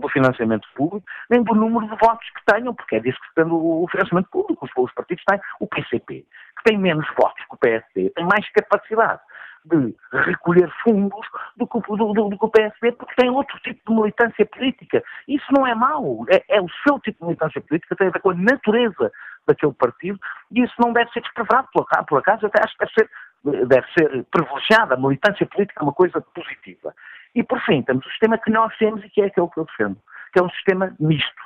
do financiamento público, nem do número de votos que tenham, porque é disso que depende o financiamento público. Os, os partidos têm o PCP, que tem menos votos que o PSD, tem mais capacidade de recolher fundos do que, do, do, do que o PSD, porque tem outro tipo de militância política. Isso não é mau. É, é, o seu tipo de militância política, tem a ver com a natureza daquele partido, e isso não deve ser desprezado por acaso, até acho que deve ser, deve ser privilegiada. A militância política é uma coisa positiva. E, por fim, temos o sistema que nós temos e que é aquele que eu defendo, que é um sistema misto.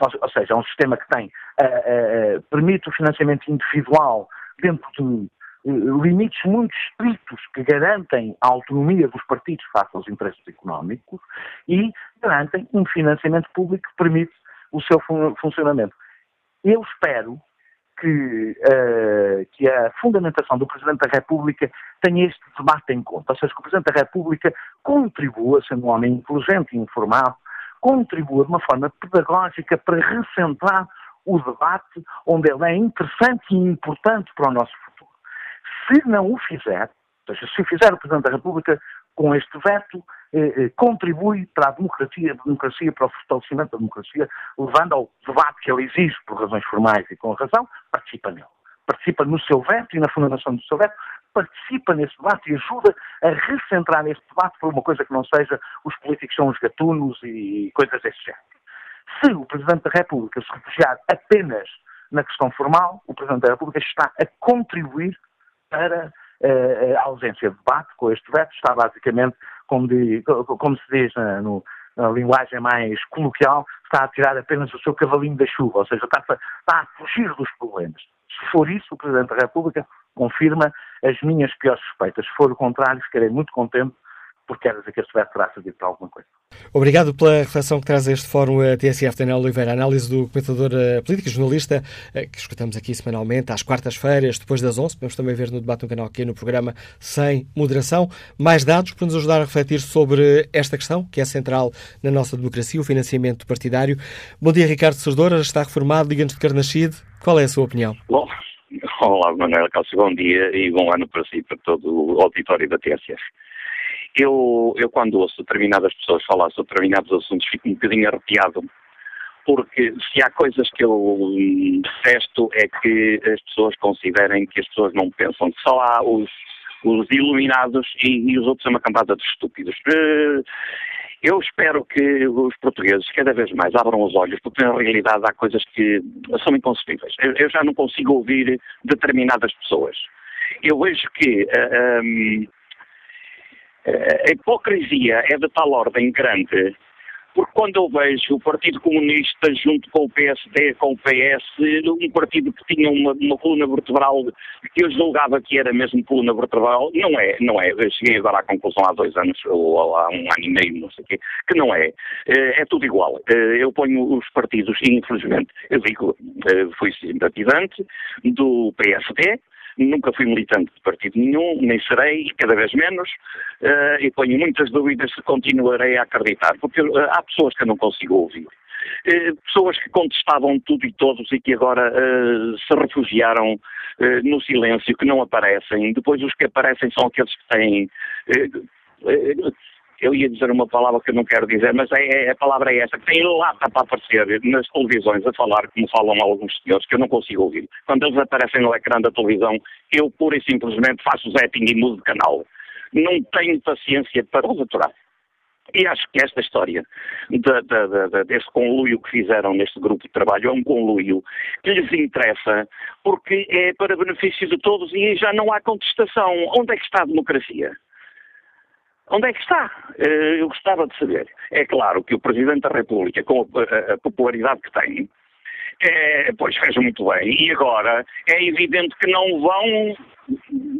Ou, seja, é um sistema que tem, uh, uh, permite o financiamento individual dentro de limites muito estritos que garantem a autonomia dos partidos face aos interesses económicos e garantem um financiamento público que permite o seu funcionamento. Eu espero que, uh, que, a fundamentação do Presidente da República tenha este debate em conta, ou seja, que o Presidente da República contribua, sendo um homem inteligente e informado, contribua de uma forma pedagógica para recentrar o debate onde ele é interessante e importante para o nosso futuro. Se não o fizer, ou seja, se o fizer o Presidente da República, com este veto, eh, eh, contribui para a democracia, a democracia, para o fortalecimento da democracia, levando ao debate que ele exige por razões formais e com razão, participa nele. Participa no seu veto e na fundamentação do seu veto, participa nesse debate e ajuda a recentrar este debate para uma coisa que não seja os políticos são os gatunos e coisas desse género. Se o Presidente da República se refugiar apenas na questão formal, o Presidente da República está a contribuir para a ausência de debate com este veto, está basicamente, como, de, como se diz uh, no, a linguagem mais coloquial, está a tirar apenas o seu cavalinho da chuva, ou seja, está está a fugir dos problemas. Se for isso, o Presidente da República confirma as minhas piores suspeitas. Se for o contrário, ficarei muito contente porque dizer que este veto terá servido para alguma coisa. Obrigado pela reflexão que traz este fórum a TSF Daniel Oliveira, análise do comentador uh, político e jornalista uh, que escutamos aqui semanalmente às quartas-feiras, depois das 11. Podemos também ver no debate no canal aqui no programa Sem Moderação. Mais dados para nos ajudar a refletir sobre esta questão, que é central na nossa democracia, o financiamento partidário. Bom dia, Ricardo Serdora, está reformado, liga-nos de Carnachide. Qual é a sua opinião? Bom, olá, Manuel Cássio, bom dia e bom ano para si e para todo o auditório da TSF. Eu, eu quando ouço determinadas pessoas falar sobre determinados assuntos fico um bocadinho arrepiado, porque se há coisas que eu detesto é que as pessoas considerem que as pessoas não pensam, só há os, os iluminados e, e os outros são uma campada de estúpidos. Eh, eu espero que os portugueses cada vez mais abram os olhos, porque na realidade há coisas que são inconcebíveis. Eu, eu já não consigo ouvir determinadas pessoas. Eu vejo que uh, eh, um, a hipocrisia é de tal ordem grande, porque quando eu vejo o Partido Comunista junto com o PSD, com o PS, um partido que tinha uma, uma coluna vertebral que eu julgava que era mesmo coluna vertebral, não é, não é. Eu cheguei agora à conclusão há dois anos, ou há um ano e meio, não sei o quê, que não é. Eh, é tudo igual. Eh, eu ponho os partidos, infelizmente, eu digo, eh, fui simpatizante do PSD, Nunca fui militante de partido nenhum, nem serei, cada vez menos, uh, e ponho muitas dúvidas se continuarei a acreditar, porque uh, há pessoas que eu não consigo ouvir. Uh, pessoas que contestavam tudo e todos e que agora se refugiaram no silêncio, que não aparecem. Depois os que aparecem são aqueles que têm eu ia dizer uma palavra que eu não quero dizer, mas é, é, a palavra é esta, que tem lata para aparecer nas televisões a falar, como falam alguns senhores, que eu não consigo ouvir. Quando eles aparecem no ecrã da televisão, eu pura e simplesmente faço zapping e mudo de canal. Não tenho paciência para os aturar. E acho que esta história de, de, de, desse conluio que fizeram neste grupo de trabalho é um conluio que lhes interessa porque é para benefício de todos e já não há contestação. Onde é que está a democracia? Onde é que está? Eh, eu gostava de saber. É claro que o Presidente da República, com a, popularidade que tem, é, pois fez muito bem. E agora é evidente que não vão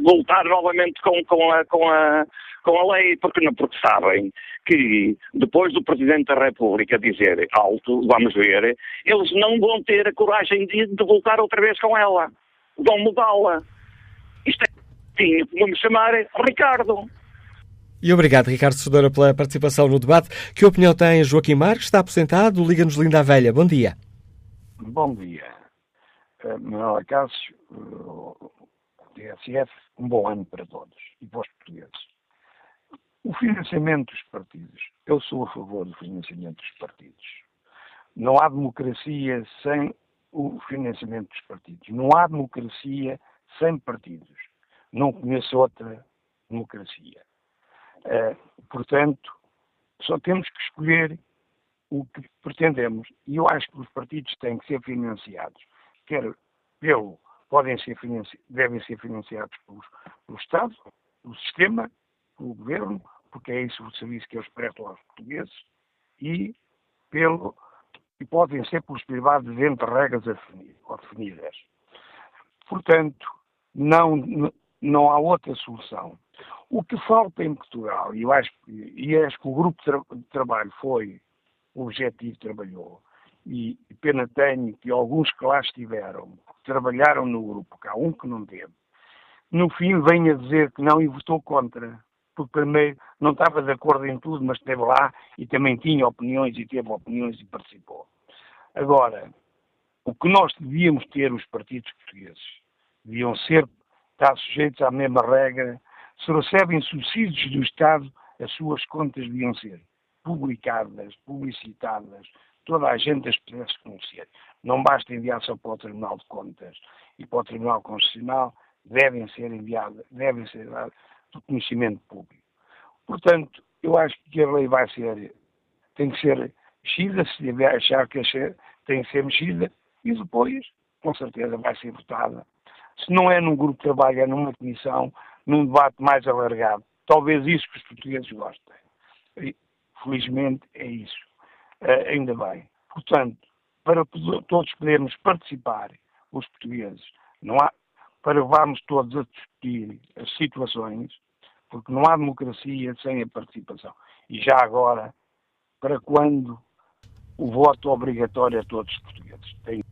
voltar novamente com, com, a, com, a, com a lei, porque, não, porque sabem que depois do Presidente da República dizer alto, vamos ver, eles não vão ter a coragem de, de voltar outra vez com ela. Vão mudá-la. Isto é, vamos chamar Ricardo. E obrigado, Ricardo Sodora, pela participação no debate. Que opinião tem Joaquim Marques? Está aposentado? Liga-nos Linda a Velha. Bom dia. Bom dia. Uh, Manuela Cássio, uh, TSF, um bom ano para todos e para os portugueses. O financiamento dos partidos. Eu sou a favor do financiamento dos partidos. Não há democracia sem o financiamento dos partidos. Não há democracia sem partidos. Não conheço outra democracia. Uh, portanto, só temos que escolher o que pretendemos. E eu acho que os partidos têm que ser financiados, quer pelo, podem ser devem ser financiados pelo, pelo Estado, pelo sistema, pelo governo, porque é isso o serviço que eles prestam aos portugueses, e pelo e podem ser pelos privados dentro de regras definidas. Portanto, não, não há outra solução. O que falta em Portugal, e eu acho, e acho que o grupo de trabalho foi objetivo que trabalhou, e pena tenho que alguns que lá estiveram, trabalharam no grupo, que há um que não teve, no fim vem a dizer que não e votou contra, porque primeiro não estava de acordo em tudo, mas esteve lá e também tinha opiniões e teve opiniões e participou. Agora, o que nós devíamos ter os partidos portugueses, deviam ser estar sujeitos à mesma regra se recebem subsídios do Estado, as suas contas deviam ser publicadas, publicitadas, toda a gente as pudesse conhecer. Não basta enviar só para o Tribunal de Contas e para o Tribunal Constitucional, devem ser enviadas, devem ser dadas do conhecimento público. Portanto, eu acho que a lei vai ser, tem que ser mexida, se tiver achar que tem que ser mexida, e depois, com certeza, vai ser votada. Se não é num grupo de trabalho, é numa comissão, num debate mais alargado. Talvez isso que os portugueses gostem. Felizmente é isso. Uh, ainda bem. Portanto, para todos podermos participar, os portugueses, não há, para vamos todos a discutir as situações, porque não há democracia sem a participação. E já agora, para quando o voto obrigatório a todos os portugueses? Tem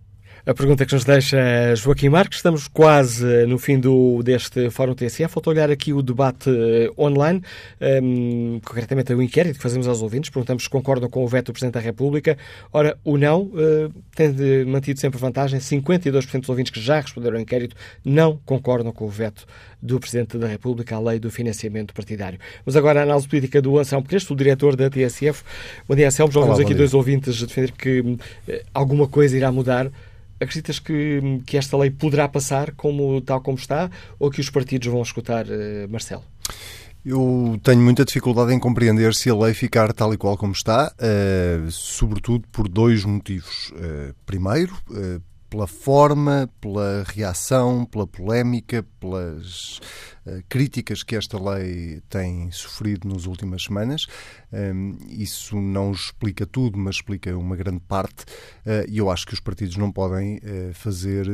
a pergunta que nos deixa Joaquim Marques. Estamos quase no fim do, deste Fórum TSF. Falta olhar aqui o debate uh, online, um, ehm, concretamente o inquérito que fazemos aos ouvintes. Perguntamos se concordam com o veto do Presidente da República. Ora, o não uh, tem mantido sempre vantagem. 52% dos ouvintes que já responderam ao inquérito não concordam com o veto do Presidente da República à lei do financiamento partidário. Mas agora a análise política do Anselmo Crespo, o diretor da TSF. Bom dia, Anselmo. Já ouvimos aqui dois ouvintes defender que uh, alguma coisa irá mudar. Acreditas que, que esta lei poderá passar como, tal como está ou que os partidos vão escutar, uh, Marcelo? Eu tenho muita dificuldade em compreender se a lei ficar tal e qual como está, uh, sobretudo por dois motivos. Uh, primeiro, uh, pela forma, pela reação, pela polémica, pelas críticas que esta lei tem sofrido nas últimas semanas. Um, isso não explica tudo, mas explica uma grande parte. Uh, e eu acho que os partidos não podem uh, fazer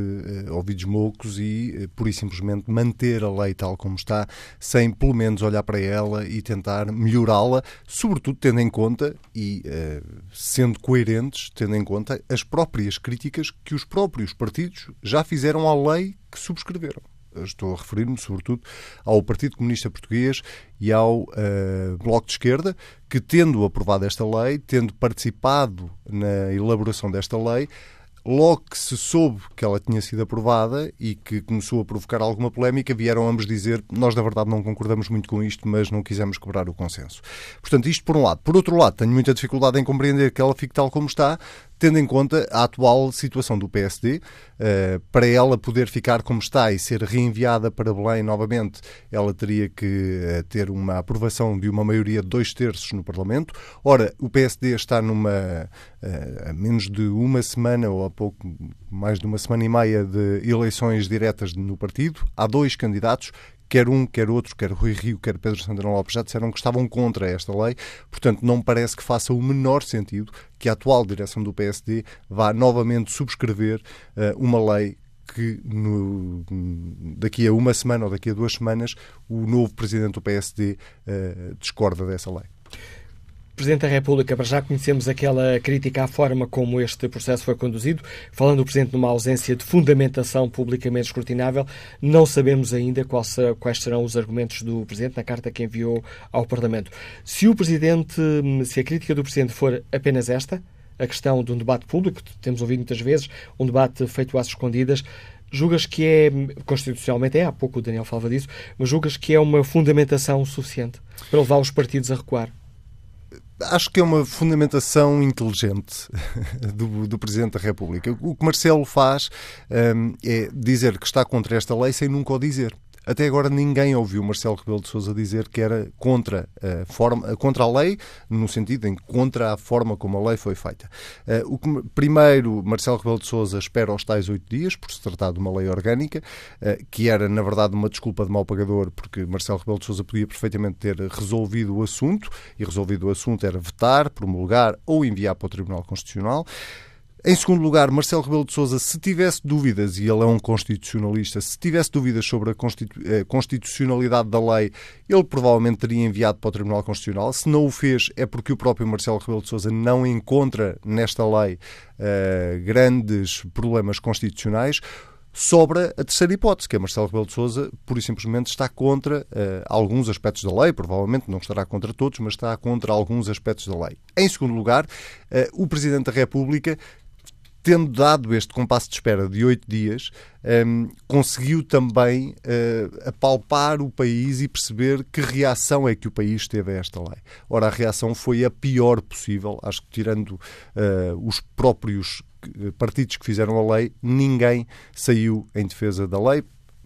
ouvidos moucos e, pura e simplesmente, manter a lei tal como está, sem pelo menos olhar para ela e tentar melhorá-la, sobretudo tendo em conta e sendo coerentes, tendo em conta as próprias críticas que os próprios partidos já fizeram à lei que subscreveram estou a referir-me sobretudo ao Partido Comunista Português e ao uh, Bloco de Esquerda, que tendo aprovado esta lei, tendo participado na elaboração desta lei, Logo que se soube que ela tinha sido aprovada e que começou a provocar alguma polémica, vieram ambos dizer nós, na verdade, não concordamos muito com isto, mas não quisemos quebrar o consenso. Portanto, isto por um lado. Por outro lado, tenho muita dificuldade em compreender que ela fique tal como está, tendo em conta a atual situação do PSD, eh, para ela poder ficar como está e ser reenviada para Belém novamente, ela teria que uh, ter uma aprovação de uma maioria de dois terços no Parlamento. Ora, o PSD está numa uh, a menos de uma semana ou a pouco mais de uma semana e meia de eleições diretas no partido. Há dois candidatos quer um, quer outro, quer Rui Rio, quer Pedro Santana Lopes, já disseram que estavam contra esta lei. Portanto, não parece que faça o menor sentido que a atual direção do PSD vá novamente subscrever uh, uma lei que no, daqui a uma semana ou daqui a duas semanas o novo presidente do PSD uh, eh, discorda dessa lei. Presidente da República, para já conhecemos aquela crítica à forma como este processo foi conduzido. Falando o Presidente numa ausência de fundamentação publicamente escrutinável, não sabemos ainda quais serão os argumentos do Presidente na carta que enviou ao Parlamento. Se o Presidente, se a crítica do Presidente for apenas esta, a questão de um debate público, temos ouvido muitas vezes, um debate feito às escondidas, julgas que é, constitucionalmente é, há pouco o Daniel falava disso, mas julgas que é uma fundamentação suficiente para levar os partidos a recuar? Acho que é uma fundamentação inteligente do, do, Presidente da República. O que Marcelo faz um, é dizer que está contra esta lei sem nunca o dizer. Até agora ninguém ouviu Marcelo Rebelo de Sousa dizer que era contra a, forma, contra a lei, no sentido em contra a forma como a lei foi feita. Uh, o que, primeiro, Marcelo Rebelo de Sousa espera os tais oito dias, por se tratar de uma lei orgânica, uh, que era, na verdade, uma desculpa de mau pagador, porque Marcelo Rebelo de Sousa podia perfeitamente ter resolvido o assunto, e resolvido o assunto era vetar, promulgar ou enviar para o Tribunal Constitucional. Em segundo lugar, Marcelo Rebelo de Sousa, se tivesse dúvidas, e ele é um constitucionalista, se tivesse dúvidas sobre a eh, constitucionalidade da lei, ele provavelmente teria enviado para o Tribunal Constitucional. Se não o fez, é porque o próprio Marcelo Rebelo de Sousa não encontra nesta lei uh, grandes problemas constitucionais sobra a terceira hipótese, que é Marcelo Rebelo de Sousa, pura e simplesmente está contra uh, alguns aspectos da lei, provavelmente não estará contra todos, mas está contra alguns aspectos da lei. Em segundo lugar, uh, o Presidente da República tendo dado este compasso de espera de oito dias, um, conseguiu também uh, apalpar o país e perceber que reação é que o país teve a esta lei. Ora, a reação foi a pior possível, acho que tirando uh, os próprios partidos que fizeram a lei, ninguém saiu em defesa da lei,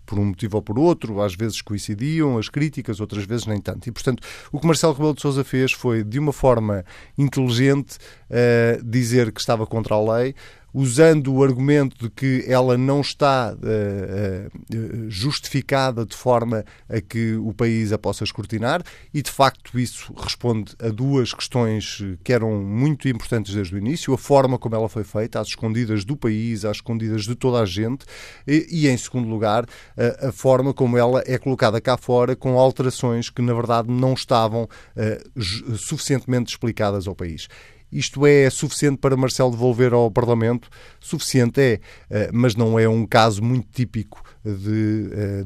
por um motivo ou por outro, às vezes coincidiam as críticas, outras vezes nem tanto. E, portanto, o que Marcelo Rebelo de Sousa fez foi, de uma forma inteligente, uh, dizer que estava contra a lei, usando o argumento de que ela não está uh, justificada de forma a que o país a possa escrutinar, e de facto isso responde a duas questões que eram muito importantes desde o início: a forma como ela foi feita, às escondidas do país, às escondidas de toda a gente, e, e em segundo lugar, a, a, forma como ela é colocada cá fora com alterações que na verdade não estavam uh, suficientemente explicadas ao país. Isto é suficiente para Marcelo devolver ao Parlamento? Suficiente é, eh, mas não é um caso muito típico de eh,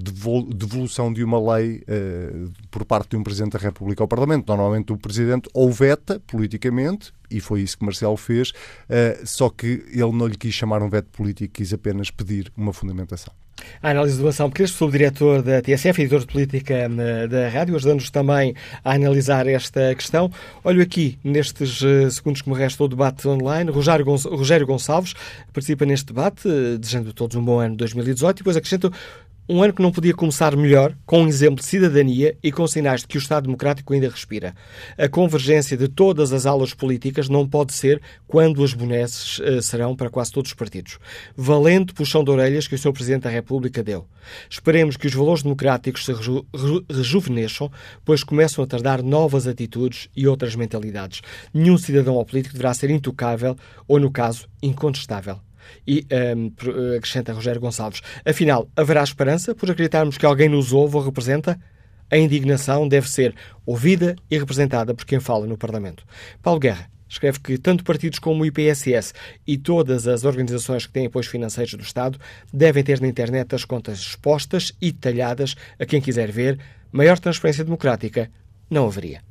devolução de uma lei eh, por parte de um Presidente da República ao Parlamento. Normalmente o Presidente ou veta politicamente, e foi isso que Marcelo fez, só que ele não lhe quis chamar um veto político, quis apenas pedir uma fundamentação. A análise do Anselmo Crespo, subdiretor da TSF, editor de política da rádio, ajudando-nos também a analisar esta questão. Olho aqui, nestes eh, segundos que me restam, o debate online. Rogério, Gonçalves participa neste debate, eh, desejando a todos um bom ano de 2018 e depois acrescenta um ano que não podia começar melhor, com um exemplo de cidadania e com sinais de que o Estado Democrático ainda respira. A convergência de todas as alas políticas não pode ser quando as boneses uh, serão para quase todos os partidos. Valente puxão de orelhas que o Sr. Presidente da República deu. Esperemos que os valores democráticos se reju rejuvenesçam, pois começam a tardar novas atitudes e outras mentalidades. Nenhum cidadão ou político deverá ser intocável ou, no caso, incontestável. E um, acrescenta Rogério Gonçalves: afinal, haverá esperança por acreditarmos que alguém nos ouve ou representa? A indignação deve ser ouvida e representada por quem fala no Parlamento. Paulo Guerra escreve que tanto partidos como o IPSS e todas as organizações que têm apoios financeiros do Estado devem ter na internet as contas expostas e detalhadas a quem quiser ver. Maior transparência democrática não haveria.